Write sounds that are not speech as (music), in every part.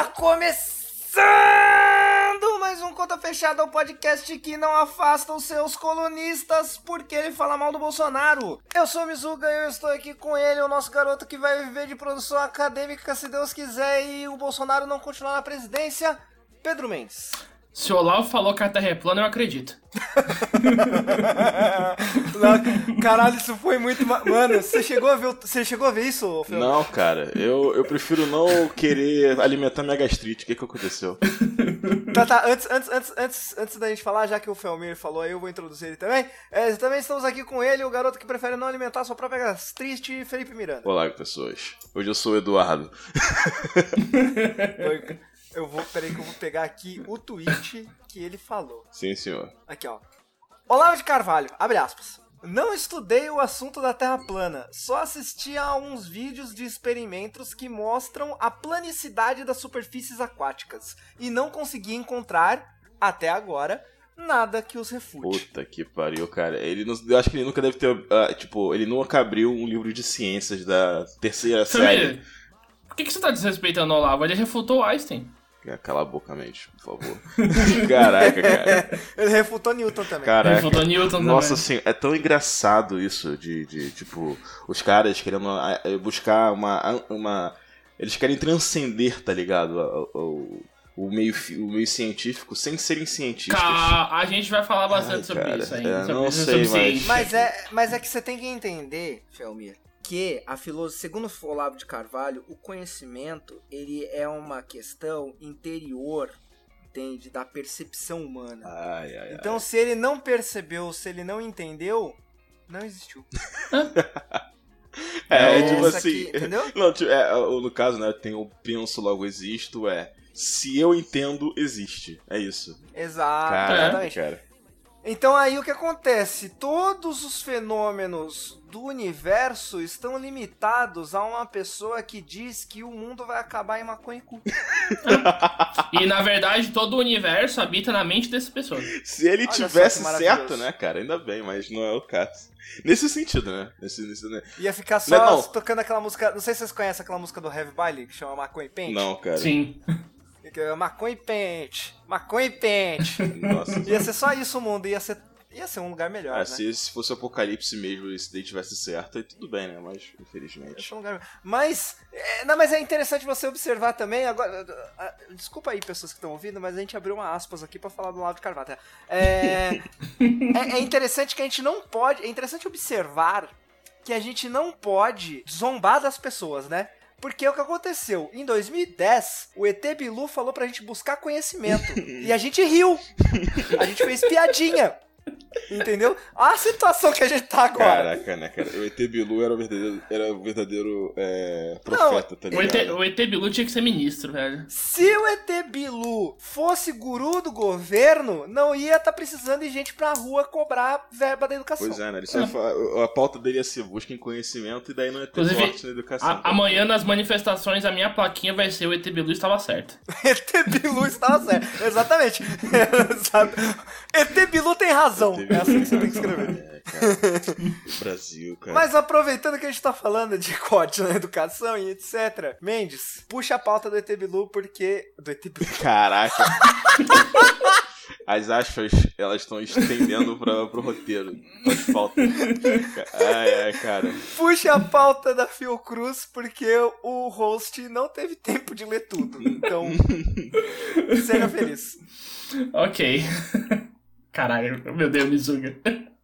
Está começando mais um Conta Fechada, o podcast que não afasta os seus colunistas porque ele fala mal do Bolsonaro. Eu sou o Mizuga e eu estou aqui com ele, o nosso garoto que vai viver de produção acadêmica se Deus quiser e o Bolsonaro não continuar na presidência, Pedro Mendes. Se o Olavo falou que a Terra é eu acredito. (laughs) Caralho, isso foi muito. ma- Mano, você chegou a ver, você chegou a ver isso, Fel? Não, cara, eu, eu prefiro não querer alimentar minha gastrite. O que que aconteceu? Tá, tá, antes, antes, antes, antes, antes da gente falar, já que o Felmir falou aí, eu vou introduzir ele também. É, também estamos aqui com ele, o garoto que prefere não alimentar sua própria gastrite, Felipe Miranda. Olá, pessoas. Hoje eu sou o Eduardo. Eu- Eu vou, peraí que eu vou pegar aqui o tweet que ele falou. Sim, senhor. Aqui, ó. Olavo de Carvalho, abre aspas. Não estudei o assunto da Terra plana, só assisti a uns vídeos de experimentos que mostram a planicidade das superfícies aquáticas e não consegui encontrar, até agora, nada que os refute. Puta que pariu, cara. Ele não, eu acho que ele nunca deve ter. ah, tipo, ele nunca abriu um livro de ciências da terceira série. Por que, que você tá desrespeitando o Olavo? Ele refutou o Einstein. Cala a boca, mente, por favor. (laughs) Caraca, cara. (laughs) Ele refutou Newton também. Caraca. Refutou Newton Nossa também. senhora, é tão engraçado isso de, de tipo, os caras querendo ah, eh, buscar uma. uma eles querem transcender, tá ligado? O, o, o meio, o meio científico sem serem cientistas. Ca- A gente vai falar bastante Ai, sobre cara, isso ainda. é, não sobre sei, mas- ciência. Mas é, mas é que você tem que entender, Felmir, que a filosofia, segundo o Olavo de Carvalho, o conhecimento ele é uma questão interior, entende, da percepção humana. Ai, ai, ai. Então, se ele não percebeu, se ele não entendeu, não existiu. (laughs) É, É tipo assim. aqui, entendeu? (laughs) Não, tipo, é, no caso, né, tem o penso, logo existo, é. Se eu entendo, existe. É isso. Exato, Caraca, exatamente. cara. Então aí o que acontece? Todos os fenômenos do universo estão limitados a uma pessoa que diz que o mundo vai acabar em maconha e cu. (laughs) E na verdade, todo o universo habita na mente dessa pessoa. Se ele Olha tivesse certo, né, cara, ainda bem, mas não é o caso. Nesse sentido, né? Nesse, nesse, né? Ia ficar só Não, não. tocando aquela música. Não sei se vocês conhecem aquela música do Heavy Bailey que chama Maconha e Pente. Não, cara. Sim. É Maconha e Pente. Maconha e Pente. Nossa. ia ser só isso o mundo, ia ser, ia ser um lugar melhor, Ah, né? se, se fosse o apocalipse mesmo e esse daí tivesse certo, aí tudo bem, né? Mas, infelizmente. um lugar... Mas, é, não, mas é interessante você observar também. Agora, ah, desculpa aí, pessoas que estão ouvindo, mas a gente abriu uma aspas aqui pra falar do lado de Carvalho. tá? É, (laughs) é, é interessante que a gente não pode. É interessante observar que a gente não pode zombar das pessoas, né? Porque o que aconteceu? Em 2010, o ET Bilu falou pra gente buscar conhecimento. (laughs) e a gente riu. A gente fez piadinha. Entendeu? Olha a situação que a gente tá agora. Caraca, né, cara? O ET Bilu era o verdadeiro, era o verdadeiro é, profeta, tá O ET, ligado? o ET Bilu tinha que ser ministro, velho. Se o ET Bilu fosse guru do governo, não ia estar precisando de gente pra rua cobrar verba da educação. Pois é, né? Ia fa- a pauta dele ia ser busca em conhecimento e daí não ia ter Inclusive, corte na educação. A- amanhã nas manifestações a minha plaquinha vai ser o ET Bilu estava certo. (laughs) ET Bilu estava certo. Exatamente. (laughs) ET Bilu tem razão. É assim que você tem que escrever. Cara. (laughs) Brasil, cara. Mas aproveitando que a gente tá falando de corte na educação e etc. Mendes, puxa a pauta do ET Bilu porque. Do ET Bilu. (laughs) Caraca. As aspas, elas estão estendendo pra, pro roteiro. Faz falta. Ai, ai, cara. Puxa a pauta da Fiocruz porque o host não teve tempo de ler tudo. Então, seja feliz. Ok. Caralho, meu Deus, Mizuga.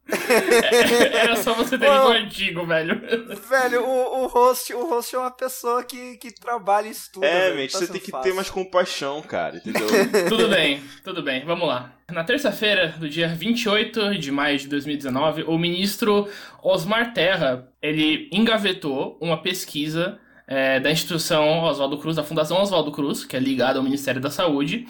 É, (laughs) Era só você ter lido o artigo, velho. Velho, o, o host, o host é uma pessoa que, que trabalha e estuda. É, velho, mente, tá você tem que fácil. ter mais compaixão, cara, entendeu? (laughs) Tudo bem, tudo bem, vamos lá. Na terça-feira, do dia 28 de maio de 2019, o ministro Osmar Terra, ele engavetou uma pesquisa é, da instituição Oswaldo Cruz, da Fundação Oswaldo Cruz, que é ligada ao Ministério da Saúde,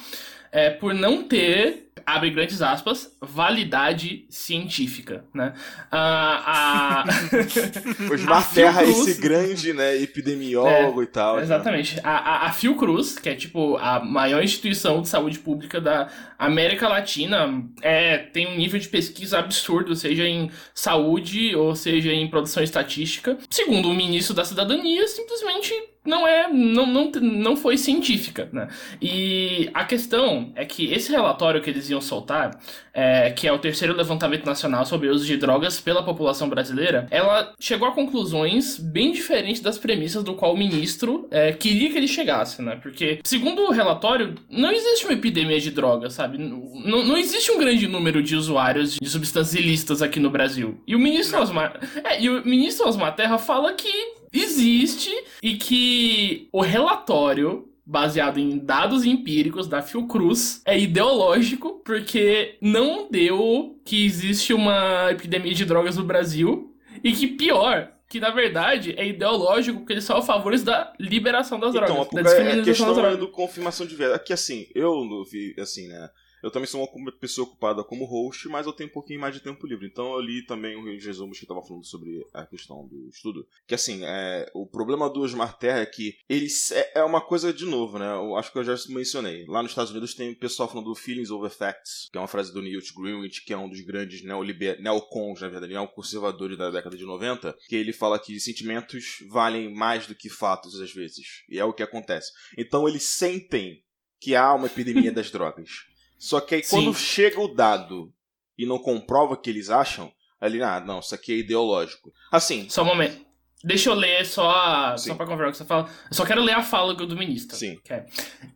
é, por não ter abre grandes aspas, validade científica, né? Ah, a... (laughs) Osmar Terra, esse grande, né, epidemiólogo é, e tal. Exatamente. Né? A, a, a Fiocruz, que é tipo a maior instituição de saúde pública da América Latina, é, tem um nível de pesquisa absurdo, seja em saúde ou seja em produção estatística. Segundo o ministro da Cidadania, simplesmente não é não, não, não foi científica, né? E a questão é que esse relatório que eles iam soltar, é, que é o terceiro levantamento nacional sobre o uso de drogas pela população brasileira, ela chegou a conclusões bem diferentes das premissas do qual o ministro é, queria que ele chegasse, né? Porque, segundo o relatório, não existe uma epidemia de drogas, sabe? Não, não existe um grande número de usuários de substâncias ilícitas aqui no Brasil. E o ministro Osmar, é, e o ministro Osmar Terra fala que existe e que o relatório baseado em dados empíricos da Fiocruz é ideológico porque não deu que existe uma epidemia de drogas no Brasil e que pior que na verdade é ideológico porque eles são a favor da liberação das então, drogas, da descriminalização é a questão. É do confirmação de verdade. Aqui assim, eu vi assim, né? Eu também sou uma pessoa ocupada como host, mas eu tenho um pouquinho mais de tempo livre. Então eu li também o Rio de Jesus que estava falando sobre a questão do estudo. Que assim, é, o problema do Osmar Terra é que ele é, é uma coisa de novo, né? Eu acho que eu já mencionei. Lá nos Estados Unidos tem pessoal falando do Feelings over Facts, que é uma frase do Newt Greenwich, que é um dos grandes neoliber... neocons, na verdade, neoconservadores da década de 90, que ele fala que sentimentos valem mais do que fatos às vezes. E é o que acontece. Então eles sentem que há uma epidemia das drogas. Só que aí Sim. quando chega o dado e não comprova o que eles acham, ali, ah, não, isso aqui é ideológico. Assim. Só um momento. Deixa eu ler só, só pra confirmar o que você fala. Eu só quero ler a fala do ministro. Sim. É,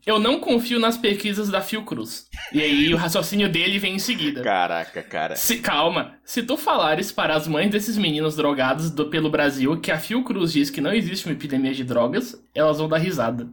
eu não confio nas pesquisas da Fiocruz. E aí o raciocínio dele vem em seguida. Caraca, cara. Se, calma. Se tu falares para as mães desses meninos drogados do, pelo Brasil que a Fiocruz diz que não existe uma epidemia de drogas, elas vão dar risada.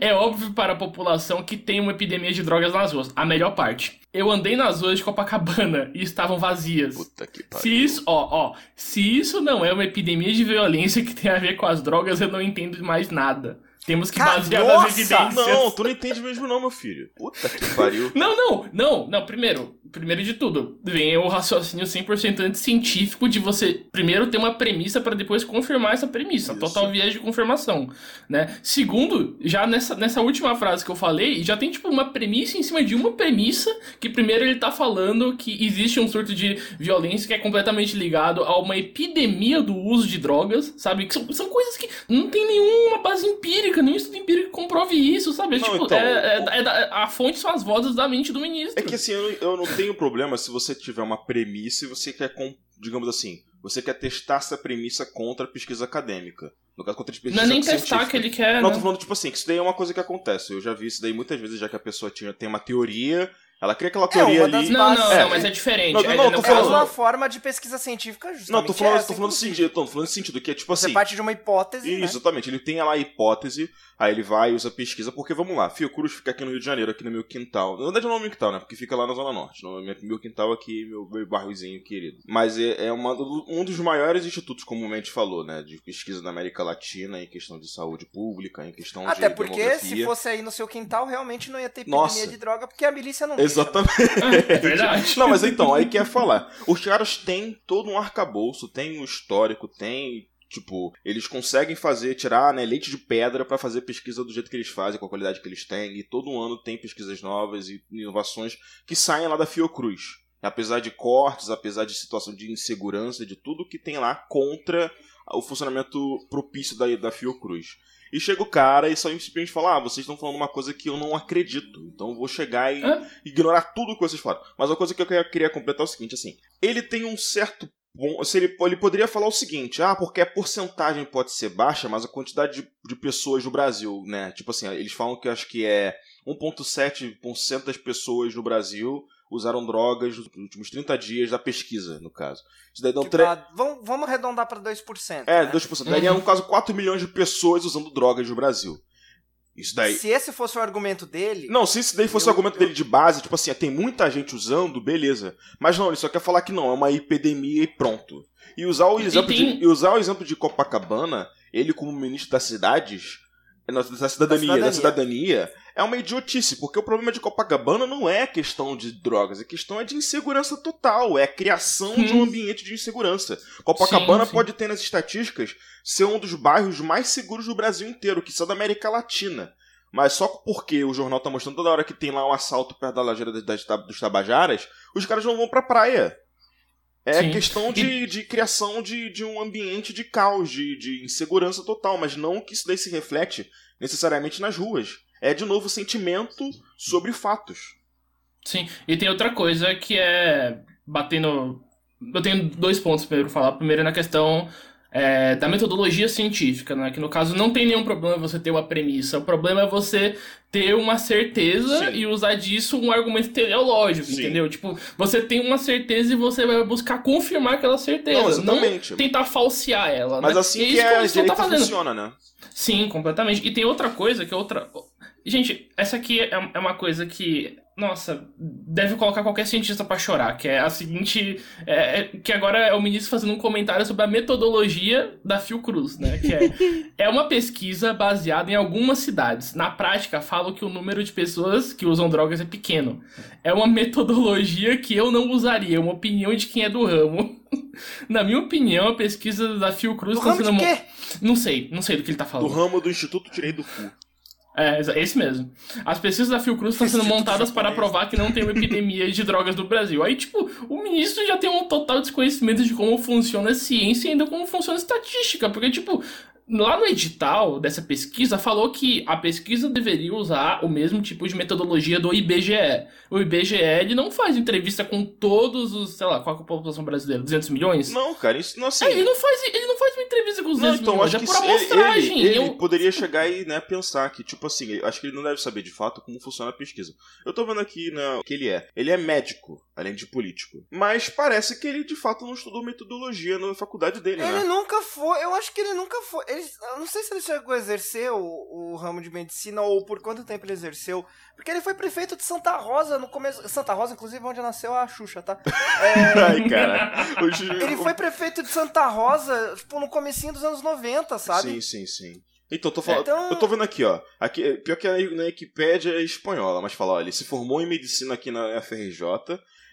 É óbvio para a população que tem uma epidemia de drogas nas ruas. A melhor parte. Eu andei nas ruas de Copacabana e estavam vazias. Puta que pariu. Se isso, ó, ó, se isso não é uma epidemia de violência que tem a ver com as drogas, eu não entendo mais nada. Temos que Cara, basear nossa! nas evidências. Não, tu não entende mesmo não, meu filho. Puta que pariu. Não, não, não, não. Primeiro, primeiro de tudo, vem o raciocínio 100% anticientífico de você primeiro ter uma premissa para depois confirmar essa premissa. Isso. Total viés de confirmação, né? Segundo, já nessa, nessa última frase que eu falei, já tem tipo uma premissa em cima de uma premissa que primeiro ele tá falando que existe um surto de violência que é completamente ligado a uma epidemia do uso de drogas, sabe? Que são, são coisas que não tem nenhuma base empírica, nenhum estudo empírico que comprove isso, sabe? Não, tipo, então, é, é- é da- a fonte são as vozes da mente do ministro. É que assim, eu, eu não tenho problema se você tiver uma premissa e você quer, digamos assim, você quer testar essa premissa contra a pesquisa acadêmica. No caso, contra a pesquisa Não é nem científica. testar que ele quer, Não, né? tô falando, tipo assim, que isso daí é uma coisa que acontece. Eu já vi isso daí muitas vezes, já que a pessoa tinha, tem uma teoria, ela cria aquela teoria uma das ali. Não, não, É. não, mas é diferente. Não, É, não, tô É falando- uma forma de pesquisa científica justamente Não, tô falando, essa, tô falando sentido, tô falando sentido, que é tipo Você assim. parte de uma hipótese, Isso, né? exatamente. Ele tem lá a hipótese, aí ele vai e usa pesquisa, porque vamos lá, Fiocruz fica aqui no Rio de Janeiro, aqui no meu quintal. Na verdade não é no meu quintal, né? Porque fica lá na Zona Norte. No meu, quintal aqui, meu, meu bairrozinho querido. Mas é, é uma, um dos maiores institutos, comumente falou, né? De pesquisa da América Latina em questão de saúde pública, em questão Até de porque demografia. se fosse aí no seu quintal, realmente não ia ter epidemia Nossa. de droga, porque a milícia não? Exatamente. É verdade. Não, mas então, aí quer falar. Os caras têm todo um arcabouço, tem um histórico, tem. Tipo, eles conseguem fazer, tirar né, leite de pedra pra fazer pesquisa do jeito que eles fazem, com a qualidade que eles têm, e todo ano tem pesquisas novas e inovações que saem lá da Fiocruz. Apesar de cortes, apesar de situação de insegurança, de tudo que tem lá contra o funcionamento propício da, da Fiocruz. E chega o cara e só simplesmente fala: Ah, vocês estão falando uma coisa que eu não acredito. Então eu vou chegar e Hã? ignorar tudo que vocês falam. Mas uma coisa que eu queria- queria completar é o seguinte: assim, ele tem um certo. Bom, se ele, ele poderia falar o seguinte: ah, porque a porcentagem pode ser baixa, mas a quantidade de, de pessoas no Brasil, né? Tipo assim, eles falam que acho que é 1,7% das pessoas no Brasil usaram drogas nos últimos 30 dias da pesquisa, no caso. Isso daí dá um Que tre- dá- vamos, vamos arredondar pra 2%. É, né? 2%. Daria, no caso, 4 milhões de pessoas usando drogas no Brasil. Isso daí. Se esse fosse o argumento dele, Não, se isso daí fosse Eu- o argumento dele de base, tipo assim, tem muita gente usando, beleza. Mas não, ele só quer falar que não, é uma epidemia e pronto. E usar o E exemplo, tem- de, e usar o exemplo de Copacabana, ele como ministro das cidades, Da cidadania, da cidadania. Da cidadania é uma idiotice, porque o problema de Copacabana não é questão de drogas, a questão é de insegurança total, é a criação hum. de um ambiente de insegurança. Copacabana sim, sim. pode ter nas estatísticas ser um dos bairros mais seguros do Brasil inteiro, que são da América Latina. Mas só porque o jornal tá mostrando toda hora que tem lá um assalto perto da lajeira dos Tabajaras, os caras não vão pra praia. É Sim. questão de, de criação de, de um ambiente de caos, de, de insegurança total, mas não que isso daí se reflete necessariamente nas ruas. É, de novo, sentimento sobre fatos. Sim, e tem outra coisa que é batendo. Eu tenho dois pontos primeiro falar. Primeiro é na questão é, da metodologia científica, né? Que no caso não tem nenhum problema você ter uma premissa. O problema é você ter uma certeza Sim. e usar disso um argumento teleológico, Sim. entendeu? Tipo, você tem uma certeza e você vai buscar confirmar aquela certeza. Não, exatamente. Não tentar falsear ela, Mas né? assim e que, é, que tá funciona, né? Sim, completamente. E tem outra coisa que é outra. Gente, essa aqui é, é uma coisa que nossa, deve colocar qualquer cientista para chorar, que é a seguinte, é, é, que agora é o ministro fazendo um comentário sobre a metodologia da Fiocruz, né, que é, (laughs) é uma pesquisa baseada em algumas cidades. Na prática, falo que o número de pessoas que usam drogas é pequeno. É uma metodologia que eu não usaria, é uma opinião de quem é do ramo. (laughs) Na minha opinião, a pesquisa da Fiocruz... Do tá ramo sendo... de quê? Não sei, não sei do que ele tá falando. Do ramo do Instituto Tirei do Cu. É, esse mesmo. As pesquisas da Fiocruz estão sendo montadas para provar que não tem uma epidemia de drogas no Brasil. Aí, tipo, o ministro já tem um total desconhecimento de como funciona a ciência e ainda como funciona a estatística. Porque, tipo, lá no edital dessa pesquisa falou que a pesquisa deveria usar o mesmo tipo de metodologia do IBGE. O IBGE ele não faz entrevista com todos os, sei lá, qual é a população brasileira? 200 milhões? Não, cara, isso não assim. É, ele não faz, ele não faz uma entrevista com os 200 não, então, acho é por amostragem. Ele, ele, ele eu... poderia chegar e, né, pensar que, tipo assim, acho que ele não deve saber de fato como funciona a pesquisa. Eu tô vendo aqui, né, o que ele é. Ele é médico, além de político. Mas parece que ele de fato não estudou metodologia na faculdade dele, ele né? Ele nunca foi, eu acho que ele nunca foi ele, eu não sei se ele chegou a exercer o, o ramo de medicina ou por quanto tempo ele exerceu. Porque ele foi prefeito de Santa Rosa no começo. Santa Rosa, inclusive, onde nasceu a Xuxa, tá? (laughs) É... Ai, cara. ele foi prefeito de Santa Rosa, tipo, no comecinho dos anos 90, sabe? Sim, sim, sim. Então, tô falando, então... eu tô vendo aqui, ó. Aqui, pior que na Wikipédia é espanhola, mas fala, ó, ele se formou em medicina aqui na FRJ,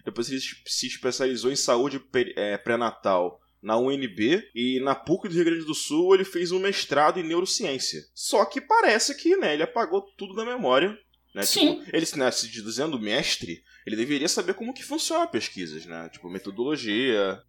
depois ele se especializou em saúde é, pré-natal na UNB e na PUC do Rio Grande do Sul ele fez um mestrado em neurociência. Só que parece que, né, ele apagou tudo da memória. Né? Sim. Tipo, ele né, se dizendo mestre, ele deveria saber como que funciona pesquisas, né? Tipo, metodologia.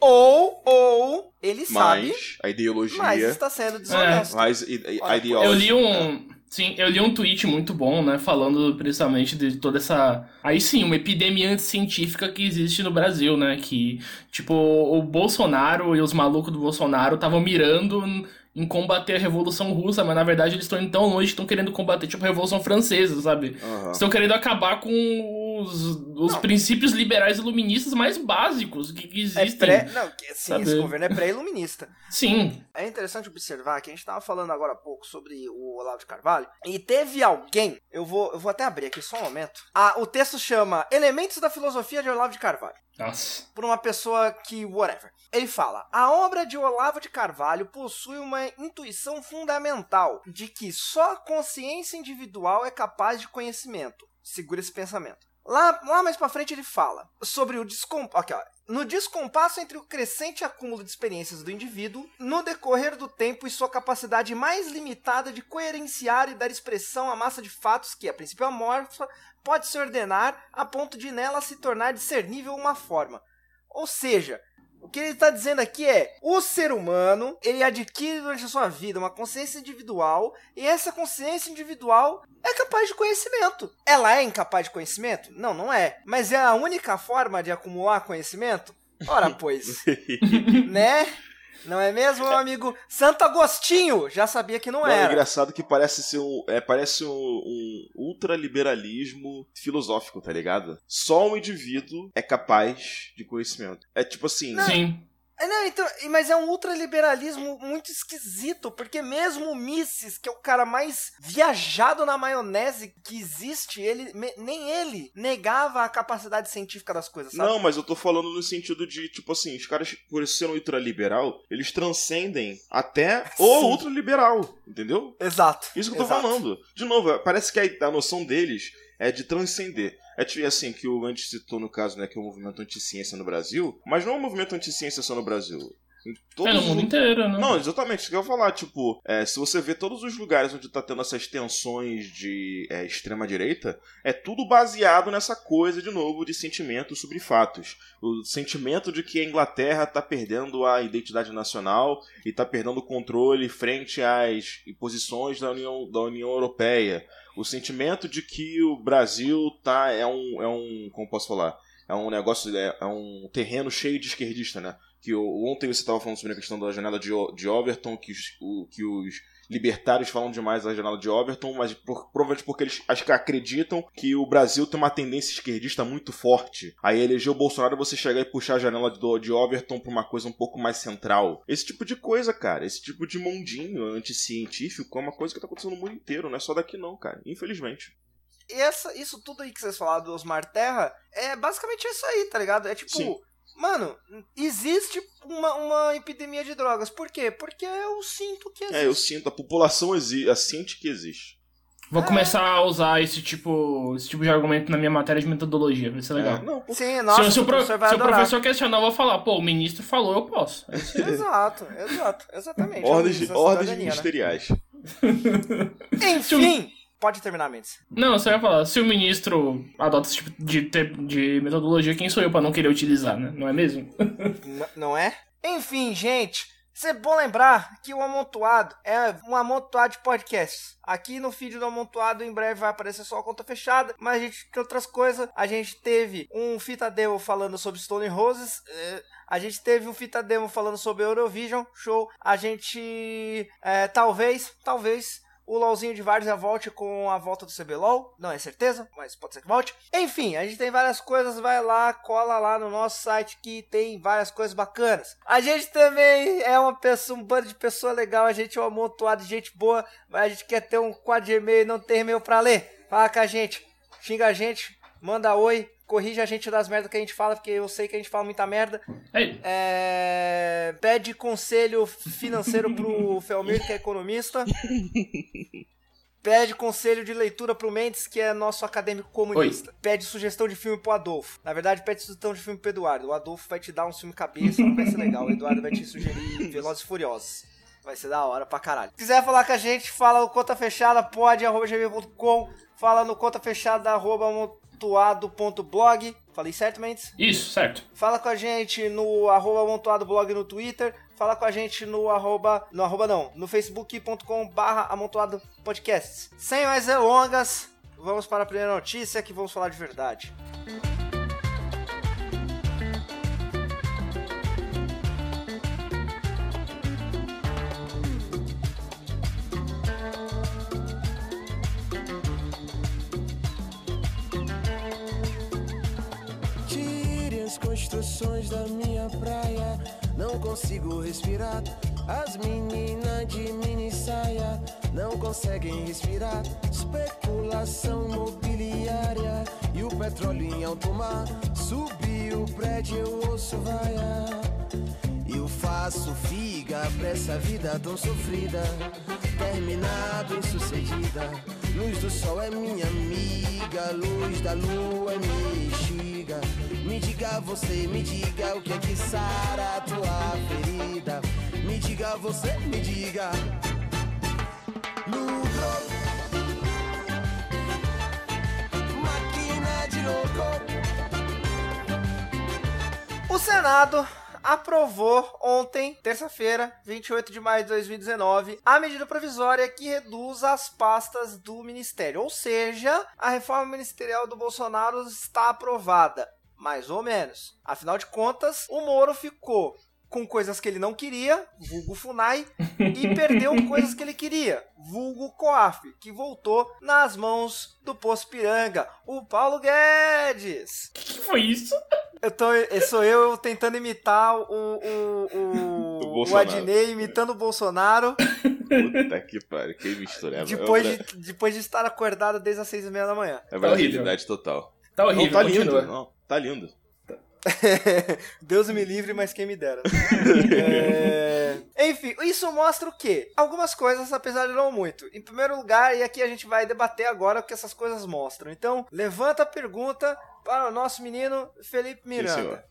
Ou, ou, ele mas, sabe. a ideologia. Mas está sendo desonesto. É. Mas ideologia. Eu li um. Sim, eu li um tweet muito bom, né, falando principalmente de toda essa, aí sim, uma epidemia científica que existe no Brasil, né, que, tipo, o Bolsonaro e os malucos do Bolsonaro estavam mirando em combater a Revolução Russa, mas na verdade eles estão indo tão longe que estão querendo combater, tipo, a Revolução Francesa, sabe? Uhum. Estão querendo acabar com os, os princípios liberais iluministas mais básicos que, que é existem. É pré... Não, sim, sabe? esse governo é pré-iluminista. Sim. É interessante observar que a gente estava falando agora há pouco sobre o Olavo de Carvalho, e teve alguém, eu vou, eu vou até abrir aqui só um momento, ah, o texto chama Elementos da Filosofia de Olavo de Carvalho. Nossa. Por uma pessoa que, whatever. Ele fala: a obra de Olavo de Carvalho possui uma intuição fundamental de que só a consciência individual é capaz de conhecimento. Segura esse pensamento. Lá, lá mais pra frente ele fala sobre o descompasso. No descompasso entre o crescente acúmulo de experiências do indivíduo, no decorrer do tempo e sua capacidade mais limitada de coerenciar e dar expressão à massa de fatos que, a princípio amorfa, pode se ordenar a ponto de nela se tornar discernível uma forma. Ou seja, o que ele está dizendo aqui é: o ser humano ele adquire durante a sua vida uma consciência individual e essa consciência individual é capaz de conhecimento. Ela é incapaz de conhecimento? Não, não é. Mas é a única forma de acumular conhecimento? Ora, pois. (laughs) né? Não é mesmo, meu amigo? Santo Agostinho já sabia que não, não era. É engraçado que parece ser um, é, parece um, um ultraliberalismo filosófico, tá ligado? Só um indivíduo é capaz de conhecimento. É tipo assim. Sim. É, não, então, mas é um ultraliberalismo muito esquisito, porque mesmo o Mises, que é o cara mais viajado na maionese que existe, ele nem ele negava a capacidade científica das coisas, sabe? Não, mas eu tô falando no sentido de, tipo assim, os caras, por ser um ultraliberal, eles transcendem até o Sim. ultraliberal, entendeu? Exato. Isso que eu tô exato. falando. De novo, parece que a, a noção deles é de transcender. É tipo assim, que o Andy citou no caso, né, que é o movimento anti-ciência no Brasil, mas não é um movimento anti-ciência só no Brasil. Em todos É no os mundo lu- inteiro, né? Não, exatamente, isso que eu ia falar, tipo, é, se você vê todos os lugares onde tá tendo essas tensões de é, extrema-direita, é tudo baseado nessa coisa, de novo, de sentimento sobre fatos. O sentimento de que a Inglaterra tá perdendo a identidade nacional e tá perdendo o controle frente às posições da União, da União Europeia. O sentimento de que o Brasil tá, é um, é um, como posso falar, é um negócio, é, é um terreno cheio de esquerdista, né? que ontem você estava falando sobre a questão da janela de, de Overton, que os, o- que os libertários falam demais da janela de Overton, mas por- provavelmente porque eles acho que acreditam que o Brasil tem uma tendência esquerdista muito forte. Aí eleger o Bolsonaro você chegar e puxar a janela do- de Overton para uma coisa um pouco mais central. Esse tipo de coisa, cara, esse tipo de mundinho anticientífico é uma coisa que tá acontecendo no mundo inteiro, não é só daqui não, cara, infelizmente. E essa, isso tudo aí que vocês falaram do Osmar Terra é basicamente isso aí, tá ligado? É tipo, Sim. Mano, existe uma, uma epidemia de drogas. Por quê? Porque eu sinto que existe. É, eu sinto, a população exi sente que existe. Vou É. começar a usar esse tipo, esse tipo de argumento na minha matéria de metodologia, vai ser legal. É, não, pô, Sim, nossa, se, se o, pro- se o professor questionar, eu vou falar, pô, o ministro falou, eu posso. É. (laughs) Exato, exato, exatamente. ordens, ordens né? ministeriais. Enfim, pode terminar, Mendes. Não, você vai falar, se o ministro adota esse tipo de, de metodologia, quem sou eu pra não querer utilizar, né? Não é mesmo? (laughs) Não é? Enfim, gente, é bom lembrar que o Amontoado é um amontoado de podcasts. Aqui no feed do Amontoado em breve vai aparecer só a conta fechada, mas a gente tem outras coisas. A gente teve um fita demo falando sobre Stone Roses. eh, a gente teve um fita demo falando sobre Eurovision, show. A gente eh, talvez, talvez o LOLzinho de Várzea volte com a volta do CBLOL. Não é certeza, mas pode ser que volte. Enfim, a gente tem várias coisas. Vai lá, cola lá no nosso site que tem várias coisas bacanas. A gente também é uma pessoa, um bando de pessoa legal. A gente é um amontoado de gente boa. Mas a gente quer ter um quadro de e-mail e não tem e-mail pra ler. Fala com a gente, xinga a gente, manda oi. Corrige a gente das merdas que a gente fala, porque eu sei que a gente fala muita merda. É, Pede conselho financeiro pro (laughs) Felmir, que é economista. Pede conselho de leitura pro Mendes, que é nosso acadêmico comunista. Pede sugestão de filme pro Adolfo. Na verdade, pede sugestão de filme pro Eduardo. O Adolfo vai te dar um filme cabeça, não vai ser legal. O Eduardo vai te sugerir Velozes e Furiosos. Vai ser da hora pra caralho. Se quiser falar com a gente, fala no conta fechada, pode, arroba gmail.com. Fala no conta fechada, arroba amontoado.blog. Falei certo, Mendes? isso, certo. Fala com a gente no arroba amontoado blog no Twitter. Fala com a gente no arroba. No arroba não, no facebook.com barra amontoado podcasts. Sem mais delongas, vamos para a primeira notícia que vamos falar de verdade. Tire construções da minha praia. Não consigo respirar. As meninas de mini saia não conseguem respirar. Especulação imobiliária e o petróleo em alto mar. Subiu o prédio, eu ouço vaia. Eu faço figa pra essa vida tão sofrida. Terminado, insucedida. Luz do sol é minha amiga, luz da lua é minha bexiga. Me diga você, me diga o que é que sara a tua ferida. Me diga você, me diga. Lucro. Máquina de louco. O Senado aprovou ontem, terça-feira, 28 de maio de 2019, a medida provisória que reduz as pastas do ministério. Ou seja, a reforma ministerial do Bolsonaro está aprovada. Mais ou menos. Afinal de contas, o Moro ficou com coisas que ele não queria, vulgo FUNAI, e (laughs) perdeu coisas que ele queria, vulgo COAF, que voltou nas mãos do Poço Piranga, o Paulo Guedes. O que, que foi isso? Eu tô, sou eu tentando imitar o, o, o, (laughs) O. Adnei imitando o Bolsonaro Puta que pariu, que mistura. É, depois, de, depois de estar acordado desde as seis e meia da manhã. é brasilidade total. Tá horrível, não, tá continua. lindo. Não, tá lindo. (laughs) Deus me livre, mas quem me dera. É, Enfim, isso mostra o quê? Algumas coisas, apesar de não muito. Em primeiro lugar, e aqui a gente vai debater agora o que essas coisas mostram. Então, levanta a pergunta para o nosso menino Felipe Miranda. senhor.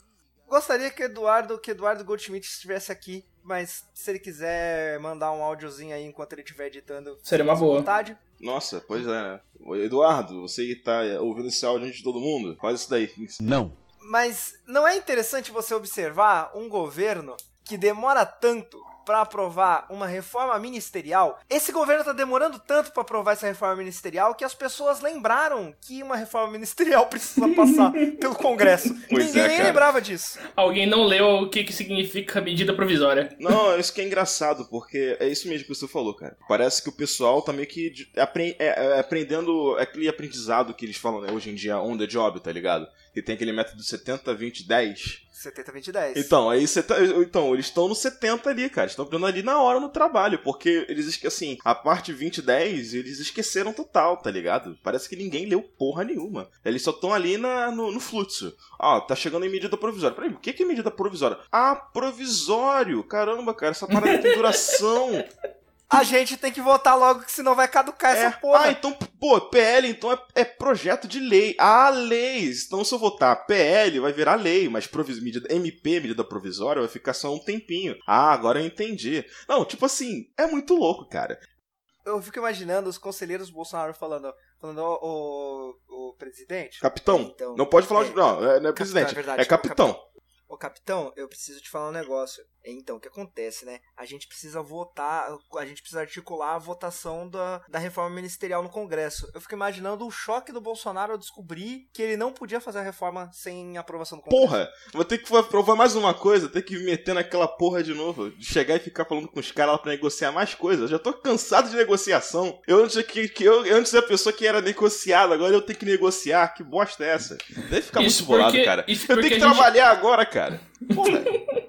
Gostaria que Eduardo, que Eduardo Goldschmidt estivesse aqui, mas se ele quiser mandar um áudiozinho aí enquanto ele estiver editando, Seria uma boa. vontade. Nossa, pois é, né? Eduardo, você que tá ouvindo esse áudio antes de todo mundo, faz isso daí. Não. Mas não é interessante você observar um governo que demora tanto para aprovar uma reforma ministerial? Esse governo tá demorando tanto para aprovar essa reforma ministerial que as pessoas lembraram que uma reforma ministerial (laughs) precisa passar pelo Congresso. Pois Ninguém é, nem lembrava disso. Alguém não leu o que, que significa medida provisória. Não, isso que é engraçado, porque é isso mesmo que você falou, cara. Parece que o pessoal tá meio que de- é- é aprendendo aquele aprendizado que eles falam né, hoje em dia, on the job, tá ligado? Que tem aquele método 70, 20, 10. 70, 20, 10. Então, aí você tá, então, eles estão no 70 ali, cara. Estão aprendendo ali na hora no trabalho, porque eles assim, a parte 20 e 10, eles esqueceram total, tá ligado? Parece que ninguém leu porra nenhuma. Eles só estão ali na, no, no fluxo. Ah, tá chegando em medida provisória. Peraí, o que que é medida provisória? Ah, provisório! Caramba, cara, essa parada tem duração. (laughs) A gente tem que votar logo, que senão vai caducar É, essa porra. Ah, então, pô, PL então é, é projeto de lei. Ah, leis. Então, se eu votar PL, vai virar lei, mas provis, medida, MP, medida provisória, vai ficar só um tempinho. Ah, agora eu entendi. Não, tipo assim, é muito louco, cara. Eu fico imaginando os conselheiros do Bolsonaro falando, falando, ô, ô, ô, presidente, Capitão. Não pode falar é. Não, é, não é Capitão, presidente. é verdade, é capitão. Ô capitão, eu preciso te falar um negócio. Então, o que acontece, né? A gente precisa votar, a gente precisa articular a votação da, da reforma ministerial no Congresso. Eu fico imaginando o choque do Bolsonaro ao descobrir que ele não podia fazer a reforma sem aprovação do Congresso. Porra, vou ter que aprovar mais uma coisa, ter que me meter naquela porra de novo. De chegar e ficar falando com os caras lá pra negociar mais coisas. Eu já tô cansado de negociação. Eu antes, que, que eu, eu antes era a pessoa que era negociada, agora eu tenho que negociar. Que bosta é essa? Deve ficar Isso muito bolado, porque- cara. isso Eu tenho que a gente- trabalhar agora, cara. Porra. (laughs)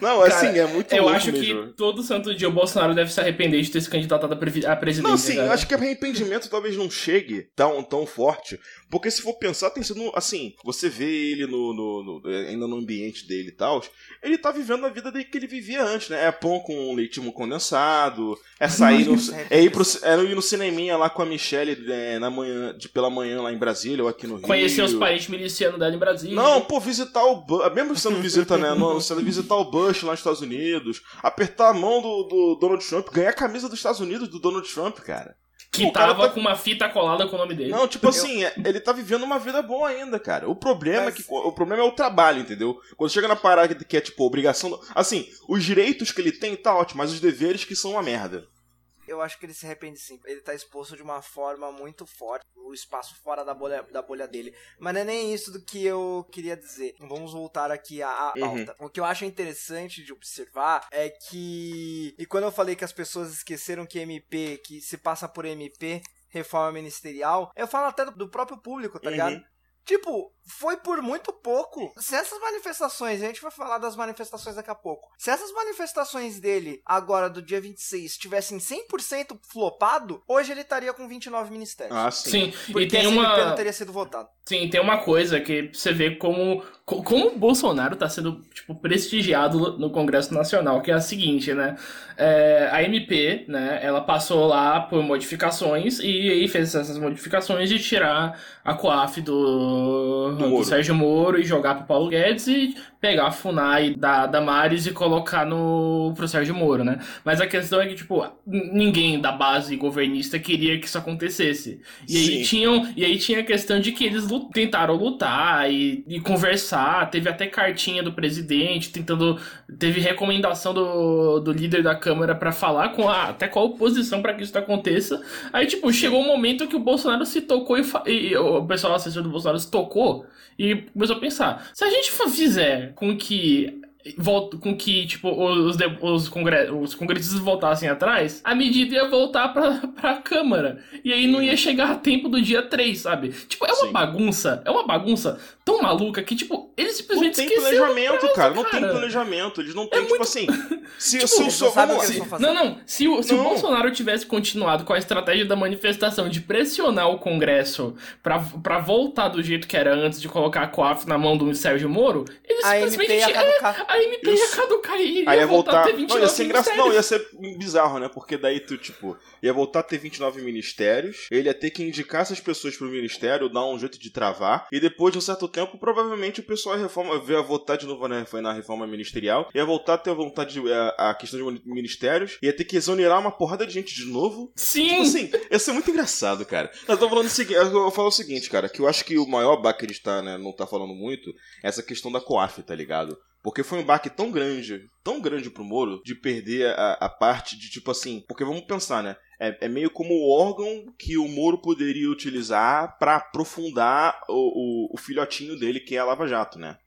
Não, assim, é muito Eu acho mesmo. que todo santo dia o Bolsonaro deve se arrepender de ter se candidatado à presidência. Não, sim, cara. eu acho que arrependimento talvez não chegue tão, tão forte. Porque se for pensar, tem sido assim, você vê ele no, no- no- ainda no ambiente dele e tal, ele tá vivendo a vida que ele vivia antes, né? É pão com leitinho condensado, é sair no, é ir pro, é ir no cineminha lá com a Michelle é, na manhã, de pela manhã lá em Brasília ou aqui no Rio. Conhecer os parentes milicianos dela em Brasília. Não, pô, visitar o mesmo sendo visita, né? Não, sendo visitar o Bush lá nos Estados Unidos, apertar a mão do, do Donald Trump, ganhar a camisa dos Estados Unidos do Donald Trump, cara. que cara tava tá- com uma fita colada com o nome dele. Não, tipo assim, é- ele tá vivendo uma vida boa ainda, cara. O problema Mas- é que o problema é o trabalho, entendeu? Quando chega na parada que, que é tipo obrigação, do- assim, os direitos que ele tem tá ótimo, mas os deveres que são uma merda. Eu acho que ele se arrepende sim. Ele tá exposto de uma forma muito forte, o espaço fora da bolha, da bolha dele. Mas não é nem isso do que eu queria dizer. Vamos voltar aqui à, à Uhum. pauta. O que eu acho interessante de observar é que. E quando eu falei que as pessoas esqueceram que MP, que se passa por MP, reforma ministerial, eu falo até do, do próprio público, tá Uhum. ligado? Tipo, foi por muito pouco. Se essas manifestações, a gente vai falar das manifestações daqui a pouco. Se essas manifestações dele, agora do dia 26, tivessem 100% flopado, hoje ele estaria com 29 ministérios. Ah, sim. Sim, Porque e tem MP não uma. teria sido votado. Sim, tem uma coisa que você vê como, co- como o Bolsonaro tá sendo, tipo, prestigiado no- no Congresso Nacional, que é a seguinte, né? É, a MP, né, ela passou lá por modificações e aí fez essas modificações de tirar a COAF do, do, Moro. Sérgio Moro e jogar pro Paulo Guedes e pegar a FUNAI da Damares e colocar no, pro Sérgio Moro, né? Mas a questão é que, tipo, ninguém da base governista queria que isso acontecesse. E aí tinham, e aí tinha a questão de que eles lu- tentaram lutar e, e conversar, teve até cartinha do presidente tentando, teve recomendação do, do líder da Câmara pra falar com a, até qual oposição pra que isso aconteça. Aí tipo, chegou um momento que o Bolsonaro se tocou e, e o pessoal assessor do Bolsonaro se tocou e começou a pensar, se a gente fizer com que volta com que tipo os, os, congre os congressistas voltassem atrás, a medida ia voltar pra, (laughs) pra Câmara. E aí não ia chegar a tempo do dia 3, sabe? Tipo, é uma Sim. bagunça. É uma bagunça tão maluca que, tipo, ele Não simplesmente tem esqueceu do planejamento, prazo, cara. Não tem cara. planejamento. Eles não têm, É tipo muito- assim. Se, (laughs) Tipo, se o eles so- não vamos o eles vão fazer. Não, não. Se o, se o Não. Bolsonaro tivesse continuado com a estratégia da manifestação de pressionar o Congresso pra, pra voltar do jeito que era antes de colocar a COAF na mão do Sérgio Moro, ele A simplesmente MP ia tinha- caducar. a MP ia Isso. caducar e iria Aí ia voltar, voltar. a ter Não, 29 ia ser engraçado. Não, ia ser bizarro, né? Porque daí tu, tipo, ia voltar a ter 29 ministérios. Ele ia ter que indicar essas pessoas pro ministério, dar um jeito de travar. E depois de um certo tempo, provavelmente o pessoal ia reforma, ia votar de novo né, foi na reforma ministerial. Ia voltar a ter a vontade de. A, a questão de ministérios. Ia ter que exonerar uma porrada de gente de novo. Sim! Tipo assim, ia ser muito engraçado, cara. Eu tô falando o seguinte, eu vou falar o seguinte, cara, que eu acho que o maior baque que a gente tá, né, não tá falando muito é essa questão da COAF, tá ligado? Porque foi um baque tão grande, tão grande pro Moro, de perder a, a parte de, tipo assim. Porque vamos pensar, né? É, é meio como o órgão que o Moro poderia utilizar pra aprofundar o, o, o filhotinho dele, que é a Lava Jato, né?